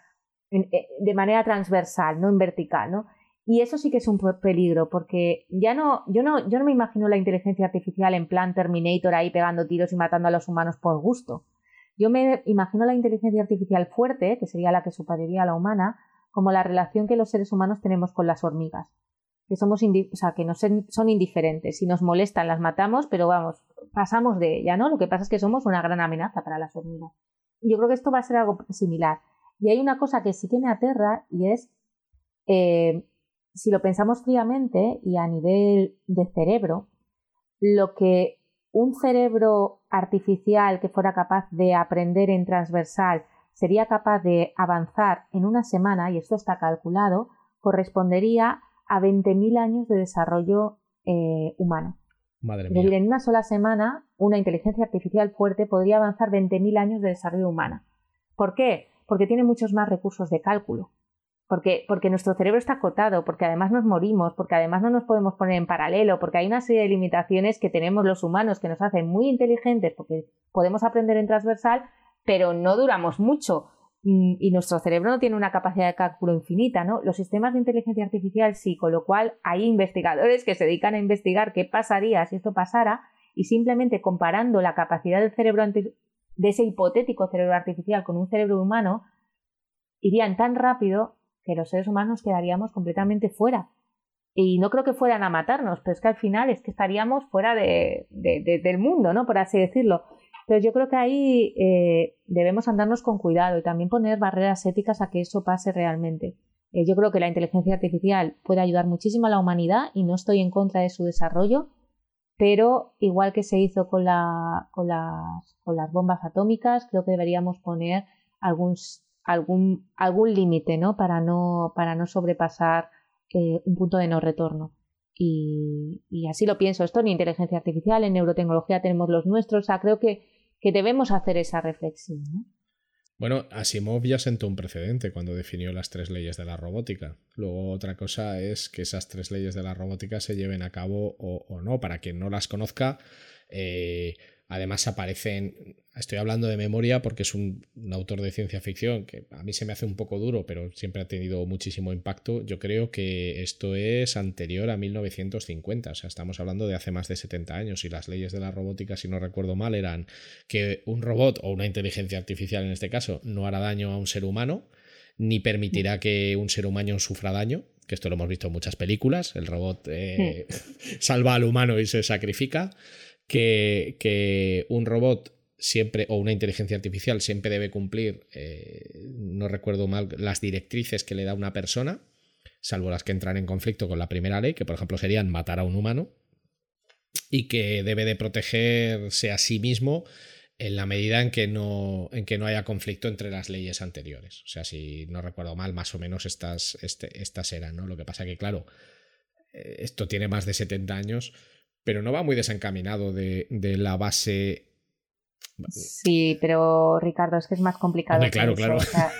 eh, de manera transversal, no en vertical, ¿no? Y eso sí que es un peligro, porque ya no, yo no, yo no me imagino la inteligencia artificial en plan Terminator ahí pegando tiros y matando a los humanos por gusto. Yo me imagino la inteligencia artificial fuerte, que sería la que superaría a la humana, como la relación que los seres humanos tenemos con las hormigas. Que somos o sea, que son indiferentes. Si nos molestan, las matamos, pero vamos, pasamos de ella, ¿no? Lo que pasa es que somos una gran amenaza para las hormigas. Y yo creo que esto va a ser algo similar. Y hay una cosa que sí que me aterra y es, eh, si lo pensamos fríamente y a nivel de cerebro, lo que un cerebro artificial que fuera capaz de aprender en transversal sería capaz de avanzar en una semana, y esto está calculado, correspondería a 20.000 años de desarrollo eh, humano. Madre mía. Es decir, en una sola semana, una inteligencia artificial fuerte podría avanzar 20.000 años de desarrollo humano. ¿Por qué? porque tiene muchos más recursos de cálculo. Porque, porque nuestro cerebro está acotado, porque además nos morimos, porque además no nos podemos poner en paralelo, porque hay una serie de limitaciones que tenemos los humanos que nos hacen muy inteligentes, porque podemos aprender en transversal, pero no duramos mucho y nuestro cerebro no tiene una capacidad de cálculo infinita, ¿no? Los sistemas de inteligencia artificial sí, con lo cual hay investigadores que se dedican a investigar qué pasaría si esto pasara y simplemente comparando la capacidad del cerebro de ese hipotético cerebro artificial con un cerebro humano, irían tan rápido que los seres humanos quedaríamos completamente fuera. Y no creo que fueran a matarnos, pero es que al final es que estaríamos fuera de, del mundo, ¿no? Por así decirlo. Entonces yo creo que ahí eh, debemos andarnos con cuidado y también poner barreras éticas a que eso pase realmente. Eh, yo creo que la inteligencia artificial puede ayudar muchísimo a la humanidad y no estoy en contra de su desarrollo, pero igual que se hizo con, la, con, las, con las bombas atómicas, creo que deberíamos poner algún, algún, algún límite ¿no? Para, no, para no sobrepasar eh, un punto de no retorno. Y, así lo pienso. Esto en inteligencia artificial, en neurotecnología tenemos los nuestros. O sea, creo que que debemos hacer esa reflexión. ¿no? Bueno, Asimov ya sentó un precedente cuando definió las tres leyes de la robótica. Luego otra cosa es que esas tres leyes de la robótica se lleven a cabo o, o no. Para quien no las conozca, eh, Además aparecen, estoy hablando de memoria porque es un, autor de ciencia ficción que a mí se me hace un poco duro, pero siempre ha tenido muchísimo impacto. Yo creo que esto es anterior a 1950, o sea, estamos hablando de hace más de 70 años y las leyes de la robótica, si no recuerdo mal, eran que un robot o una inteligencia artificial en este caso no hará daño a un ser humano, ni permitirá que un ser humano sufra daño, que esto lo hemos visto en muchas películas, el robot eh, salva al humano y se sacrifica que, un robot siempre, o una inteligencia artificial siempre debe cumplir, eh, no recuerdo mal, las directrices que le da una persona, salvo las que entran en conflicto con la primera ley, que por ejemplo serían matar a un humano, y que debe de protegerse a sí mismo en la medida en que no, en que no haya conflicto entre las leyes anteriores. O sea, si no recuerdo mal, más o menos estas, este, estas eran, ¿no? Lo que pasa que, claro, eh, esto tiene más de 70 años pero no va muy desencaminado de, la base. Sí, pero Ricardo, es que es más complicado. claro, claro.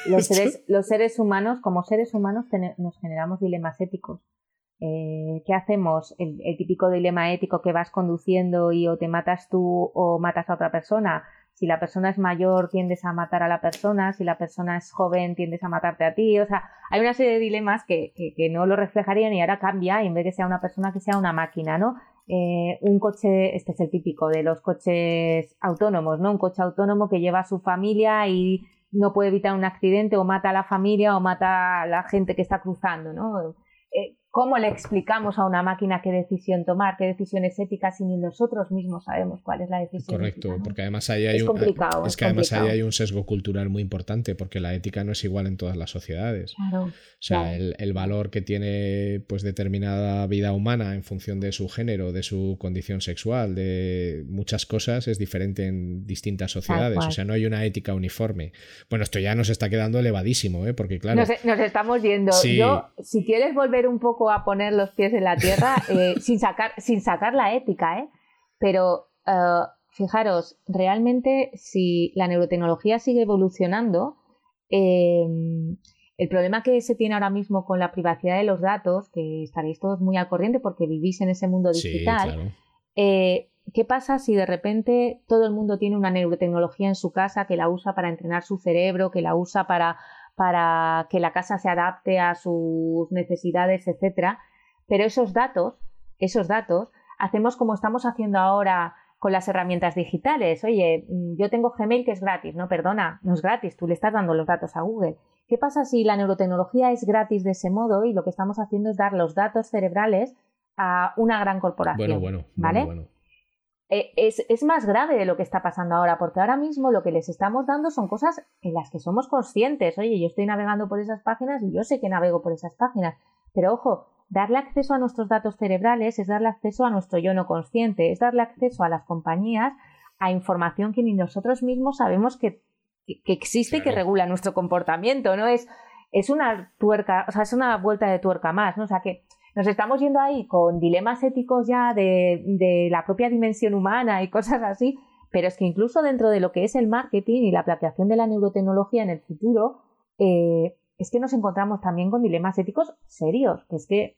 los, seres, los, seres, humanos, como seres humanos, nos generamos dilemas éticos. Eh, ¿Qué hacemos? El, típico dilema ético que vas conduciendo y o te matas tú o matas a otra persona. Si la persona es mayor, tiendes a matar a la persona. Si la persona es joven, tiendes a matarte a ti. O sea, hay una serie de dilemas que, que, que no lo reflejarían y ahora cambia y en vez de que sea una persona, que sea una máquina, ¿no? Eh, un coche, este es el típico de los coches autónomos, ¿no? Un coche autónomo que lleva a su familia y no puede evitar un accidente o mata a la familia o mata a la gente que está cruzando, ¿no? Eh, ¿Cómo le explicamos a una máquina qué decisión tomar, qué decisiones éticas si ni nosotros mismos sabemos cuál es la decisión? Correcto, porque además ahí hay, un, es, que además ahí hay un sesgo cultural muy importante, porque la ética no es igual en todas las sociedades. Claro, o sea, el, valor que tiene pues determinada vida humana en función de su género, de su condición sexual, de muchas cosas es diferente en distintas sociedades. O sea, no hay una ética uniforme. Bueno, esto ya nos está quedando elevadísimo, ¿eh? porque claro. Nos, estamos yendo. Yo, si quieres volver un poco a poner los pies en la tierra eh, sin, sacar, sin sacar la ética, ¿eh? Pero eh, fijaros, realmente si la neurotecnología sigue evolucionando, em, el problema que se tiene ahora mismo con la privacidad de los datos, que estaréis todos muy al corriente porque vivís en ese mundo digital, ¿qué pasa si de repente todo el mundo tiene una neurotecnología en su casa que la usa para entrenar su cerebro, que la usa para para que la casa se adapte a sus necesidades, etcétera. Pero esos datos, esos datos, hacemos como estamos haciendo ahora con las herramientas digitales. Oye, mm, yo tengo Gmail que es gratis, no, perdona, no es gratis, tú le estás dando los datos a Google. ¿Qué pasa si la neurotecnología es gratis de ese modo y lo que estamos haciendo es dar los datos cerebrales a una gran corporación? Bueno, bueno, ¿vale? bueno. Eh, es, más grave de lo que está pasando ahora, porque ahora mismo lo que les estamos dando son cosas en las que somos conscientes. Oye, yo estoy navegando por esas páginas y yo sé que navego por esas páginas, pero ojo, darle acceso a nuestros datos cerebrales es darle acceso a nuestro yo no consciente, es darle acceso a las compañías a información que ni nosotros mismos sabemos que, existe y que regula nuestro comportamiento, ¿no? Es, es una tuerca, o sea, es una vuelta de tuerca más, ¿no? O sea que nos estamos yendo ahí con dilemas éticos ya de, la propia dimensión humana y cosas así, pero es que incluso dentro de lo que es el marketing y la aplicación de la neurotecnología en el futuro, eh, es que nos encontramos también con dilemas éticos serios, que es que,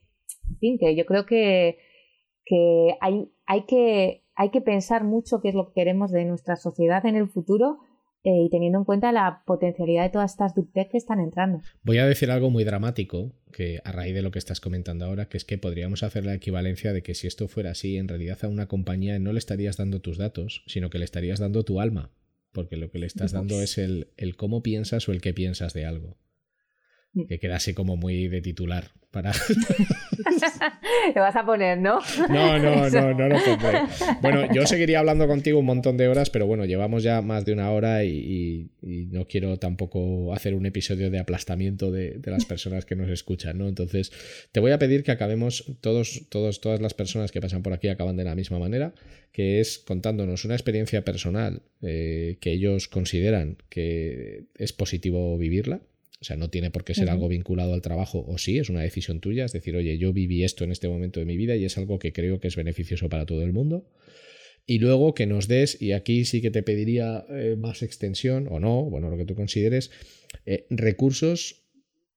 en fin, que yo creo que, que hay, hay que hay que pensar mucho qué es lo que queremos de nuestra sociedad en el futuro eh, y teniendo en cuenta la potencialidad de todas estas deep tech que están entrando. Voy a decir algo muy dramático, que a raíz de lo que estás comentando ahora, que es que podríamos hacer la equivalencia de que si esto fuera así, en realidad a una compañía no le estarías dando tus datos, sino que le estarías dando tu alma, porque lo que le estás dando es el, el cómo piensas o el qué piensas de algo. Mm. Que queda así como muy de titular para... Te vas a poner, ¿no? No, no, no, no lo pondré. Bueno, yo seguiría hablando contigo un montón de horas, pero bueno, llevamos ya más de una hora y, no quiero tampoco hacer un episodio de aplastamiento de, las personas que nos escuchan, ¿no? Entonces, te voy a pedir que acabemos, todos, todos, todas las personas que pasan por aquí acaban de la misma manera, que es contándonos una experiencia personal eh, que ellos consideran que es positivo vivirla o sea, no tiene por qué ser algo vinculado al trabajo o sí, es una decisión tuya. Es decir, oye, yo viví esto en este momento de mi vida y es algo que creo que es beneficioso para todo el mundo. Y luego que nos des, y aquí sí que te pediría eh, más extensión o no, bueno, lo que tú consideres, eh, recursos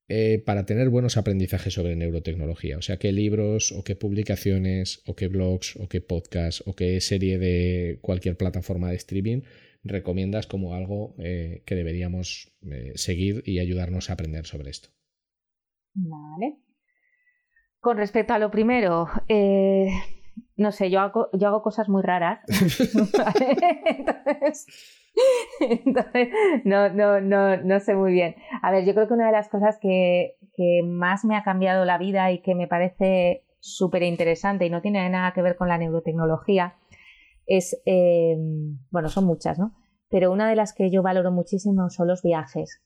eh, para tener buenos aprendizajes sobre neurotecnología. O sea, qué libros o qué publicaciones o qué blogs o qué podcasts o qué serie de cualquier plataforma de streaming recomiendas como algo eh, que deberíamos eh, seguir y ayudarnos a aprender sobre esto? Vale. Con respecto a lo primero, eh, no sé, yo hago, yo hago cosas muy raras. entonces, no, no, no, no sé muy bien. A ver, yo creo que una de las cosas que, que más me ha cambiado la vida y que me parece súper interesante y no tiene nada que ver con la neurotecnología es, em, bueno, son muchas, ¿no? Pero una de las que yo valoro muchísimo son los viajes.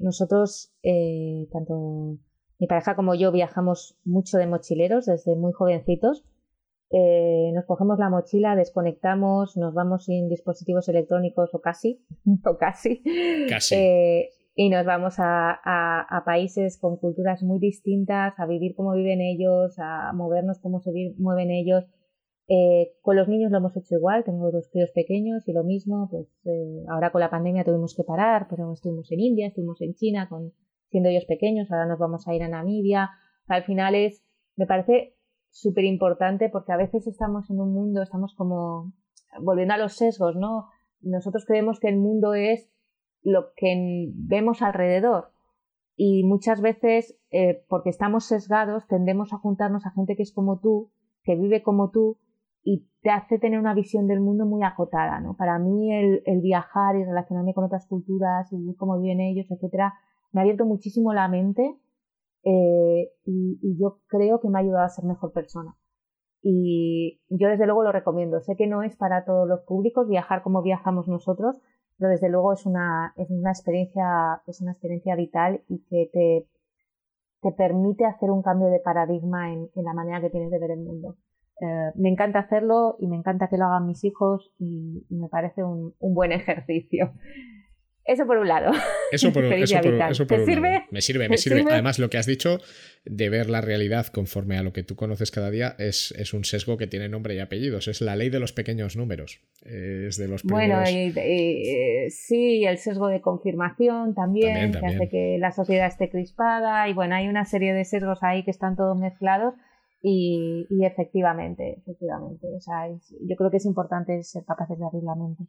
nosotros, eh, tanto mi pareja como yo, viajamos mucho de mochileros desde muy jovencitos. Eh, nos cogemos la mochila, desconectamos, nos vamos sin dispositivos electrónicos o casi, o casi. Casi. Eh, y nos vamos a, a, países con culturas muy distintas, a vivir como viven ellos, a movernos como se mueven ellos. Eh, con los niños lo hemos hecho igual, tengo dos críos pequeños y lo mismo, pues eh, ahora con la pandemia tuvimos que parar, pero estuvimos en India, estuvimos en China, con, siendo ellos pequeños, ahora nos vamos a ir a Namibia. Al final es, me parece súper importante porque a veces estamos en un mundo, estamos como volviendo a los sesgos, ¿no? Nosotros creemos que el mundo es lo que vemos alrededor y muchas veces, eh, porque estamos sesgados, tendemos a juntarnos a gente que es como tú, que vive como tú y te hace tener una visión del mundo muy acotada, ¿no? Para mí el, viajar y relacionarme con otras culturas y cómo viven ellos, etcétera, me ha abierto muchísimo la mente eh, y, yo creo que me ha ayudado a ser mejor persona. Y yo desde luego lo recomiendo. Sé que no es para todos los públicos viajar como viajamos nosotros, pero desde luego es una, es una experiencia, es una experiencia vital y que te, te permite hacer un cambio de paradigma en la manera que tienes de ver el mundo. Eh, me encanta hacerlo y me encanta que lo hagan mis hijos y, me parece un, buen ejercicio. Eso por un lado. Eso por, eso ¿Te sirve? Me sirve, me sirve? Además, lo que has dicho de ver la realidad conforme a lo que tú conoces cada día es, es un sesgo que tiene nombre y apellidos. Es la ley de los pequeños números. Es de los Bueno, sí, el sesgo de confirmación también, que hace que la sociedad esté crispada. Y bueno, hay una serie de sesgos ahí que están todos mezclados y, efectivamente, efectivamente. O sea, yo creo que es importante ser capaces de abrir la mente.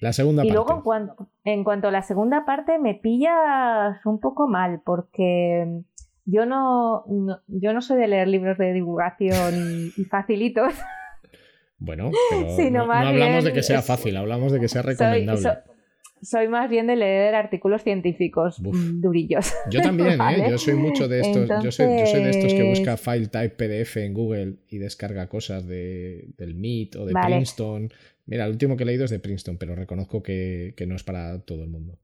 La segunda y parte. luego, en cuanto, en cuanto a la segunda parte, me pillas un poco mal, porque yo no, yo no soy de leer libros de divulgación y, facilitos. Bueno, pero no, hablamos de que sea fácil, hablamos de que sea recomendable soy más bien de leer artículos científicos durillos. Yo también, ¿eh? Yo soy mucho de estos. Yo, soy, de estos que busca file type PDF en Google y descarga cosas de, del MIT o de Princeton. Mira, el último que he leído es de Princeton, pero reconozco que, no es para todo el mundo.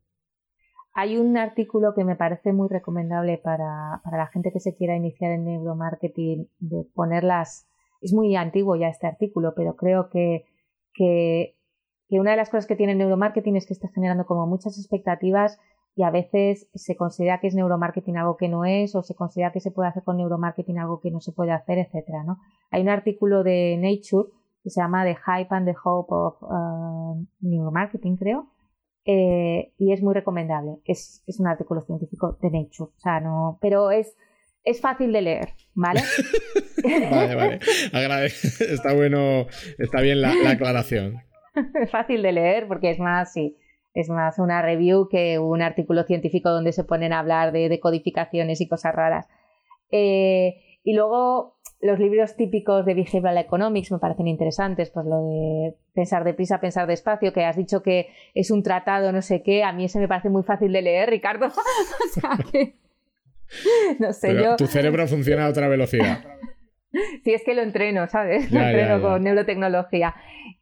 Hay un artículo que me parece muy recomendable para, para la gente que se quiera iniciar en neuromarketing, de ponerlas. Es muy antiguo ya este artículo, pero creo que, que que una de las cosas que tiene el neuromarketing es que está generando como muchas expectativas y a veces se considera que es neuromarketing algo que no es o se considera que se puede hacer con neuromarketing algo que no se puede hacer, etcétera, ¿no? Hay un artículo de Nature que se llama The Hype and the Hope of uh, Neuromarketing, creo, eh, y es muy recomendable. Es, es, un artículo científico de Nature, o sea, no, pero es, es fácil de leer, ¿vale? vale, vale. Está bueno, está bien la, aclaración. Es fácil de leer porque es más, sí, es más una review que un artículo científico donde se ponen a hablar de, de codificaciones y cosas raras. Eh, y luego los libros típicos de Behavioral Economics me parecen interesantes, pues lo de pensar deprisa, pensar despacio, que has dicho que es un tratado, no sé qué, a mí ese me parece muy fácil de leer, Ricardo. o sea que, no sé, yo... Tu cerebro funciona a otra velocidad. Sí, es que lo entreno, ¿sabes? lo entreno con neurotecnología.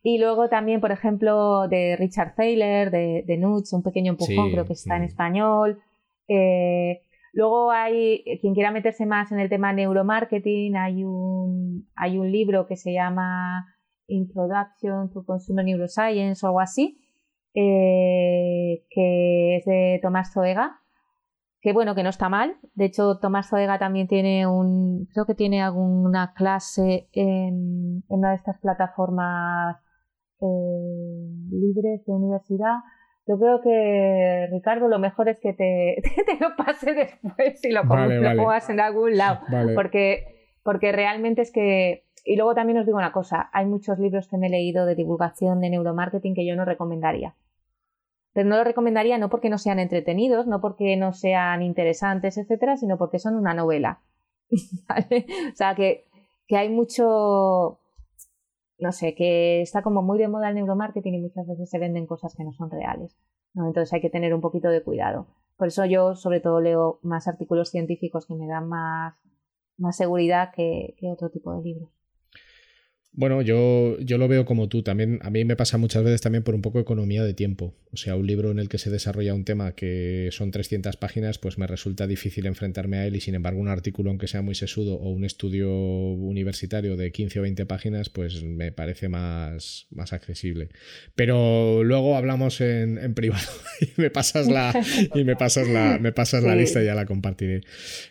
Y luego también, por ejemplo, de Richard Thaler, de, de un pequeño empujón, creo que está en español. Eh, Luego hay, quien quiera meterse más en el tema neuromarketing, hay un, hay un libro que se llama Introduction to Consumer Neuroscience o algo así, eh, que es de Tomás Zoega, que bueno, que no está mal. De hecho, Tomás Zoega también tiene un, creo que tiene alguna clase en, una de estas plataformas eh, libres de universidad yo creo que, Ricardo, lo mejor es que te, te lo pase después y lo, pongas en algún lado. Porque, porque realmente es que. Y luego también os digo una cosa: hay muchos libros que me he leído de divulgación de neuromarketing que yo no recomendaría. Pero no lo recomendaría no porque no sean entretenidos, no porque no sean interesantes, etcétera, sino porque son una novela. O sea, que, que hay mucho no sé, que está como muy de moda el neuromarketing y muchas veces se venden cosas que no son reales. Entonces hay que tener un poquito de cuidado. Por eso yo sobre todo leo más artículos científicos que me dan más, más seguridad que otro tipo de libros. Bueno, yo, yo lo veo como tú. También a mí me pasa muchas veces también por un poco economía de tiempo. O sea, un libro en el que se desarrolla un tema que son 300 páginas, pues me resulta difícil enfrentarme a él y sin embargo un artículo, aunque sea muy sesudo, o un estudio universitario de 15 o 20 páginas, pues me parece más, más accesible. Pero luego hablamos en, en privado y me pasas la, y me pasas la, me pasas la lista y ya la compartiré.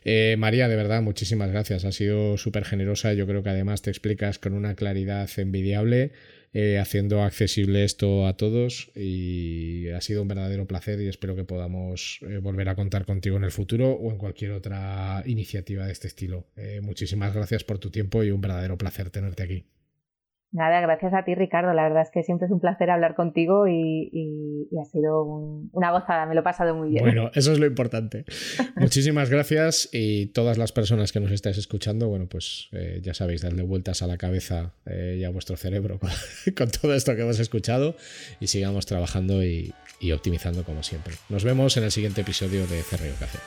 Eh, María, de verdad, muchísimas gracias. Ha sido súper generosa. Yo creo que además te explicas con una claridad envidiable, eh, haciendo accesible esto a todos y ha sido un verdadero placer y espero que podamos eh, volver a contar contigo en el futuro o en cualquier otra iniciativa de este estilo. Eh, muchísimas gracias por tu tiempo y un verdadero placer tenerte aquí. Nada, gracias a ti, Ricardo. La verdad es que siempre es un placer hablar contigo y, ha sido una gozada. Me lo he pasado muy bien. Bueno, eso es lo importante. Muchísimas gracias y todas las personas que nos estáis escuchando, bueno, pues eh, ya sabéis, darle vueltas a la cabeza eh, y a vuestro cerebro con, todo esto que hemos escuchado y sigamos trabajando y, y optimizando como siempre. Nos vemos en el siguiente episodio de Cerreo Café.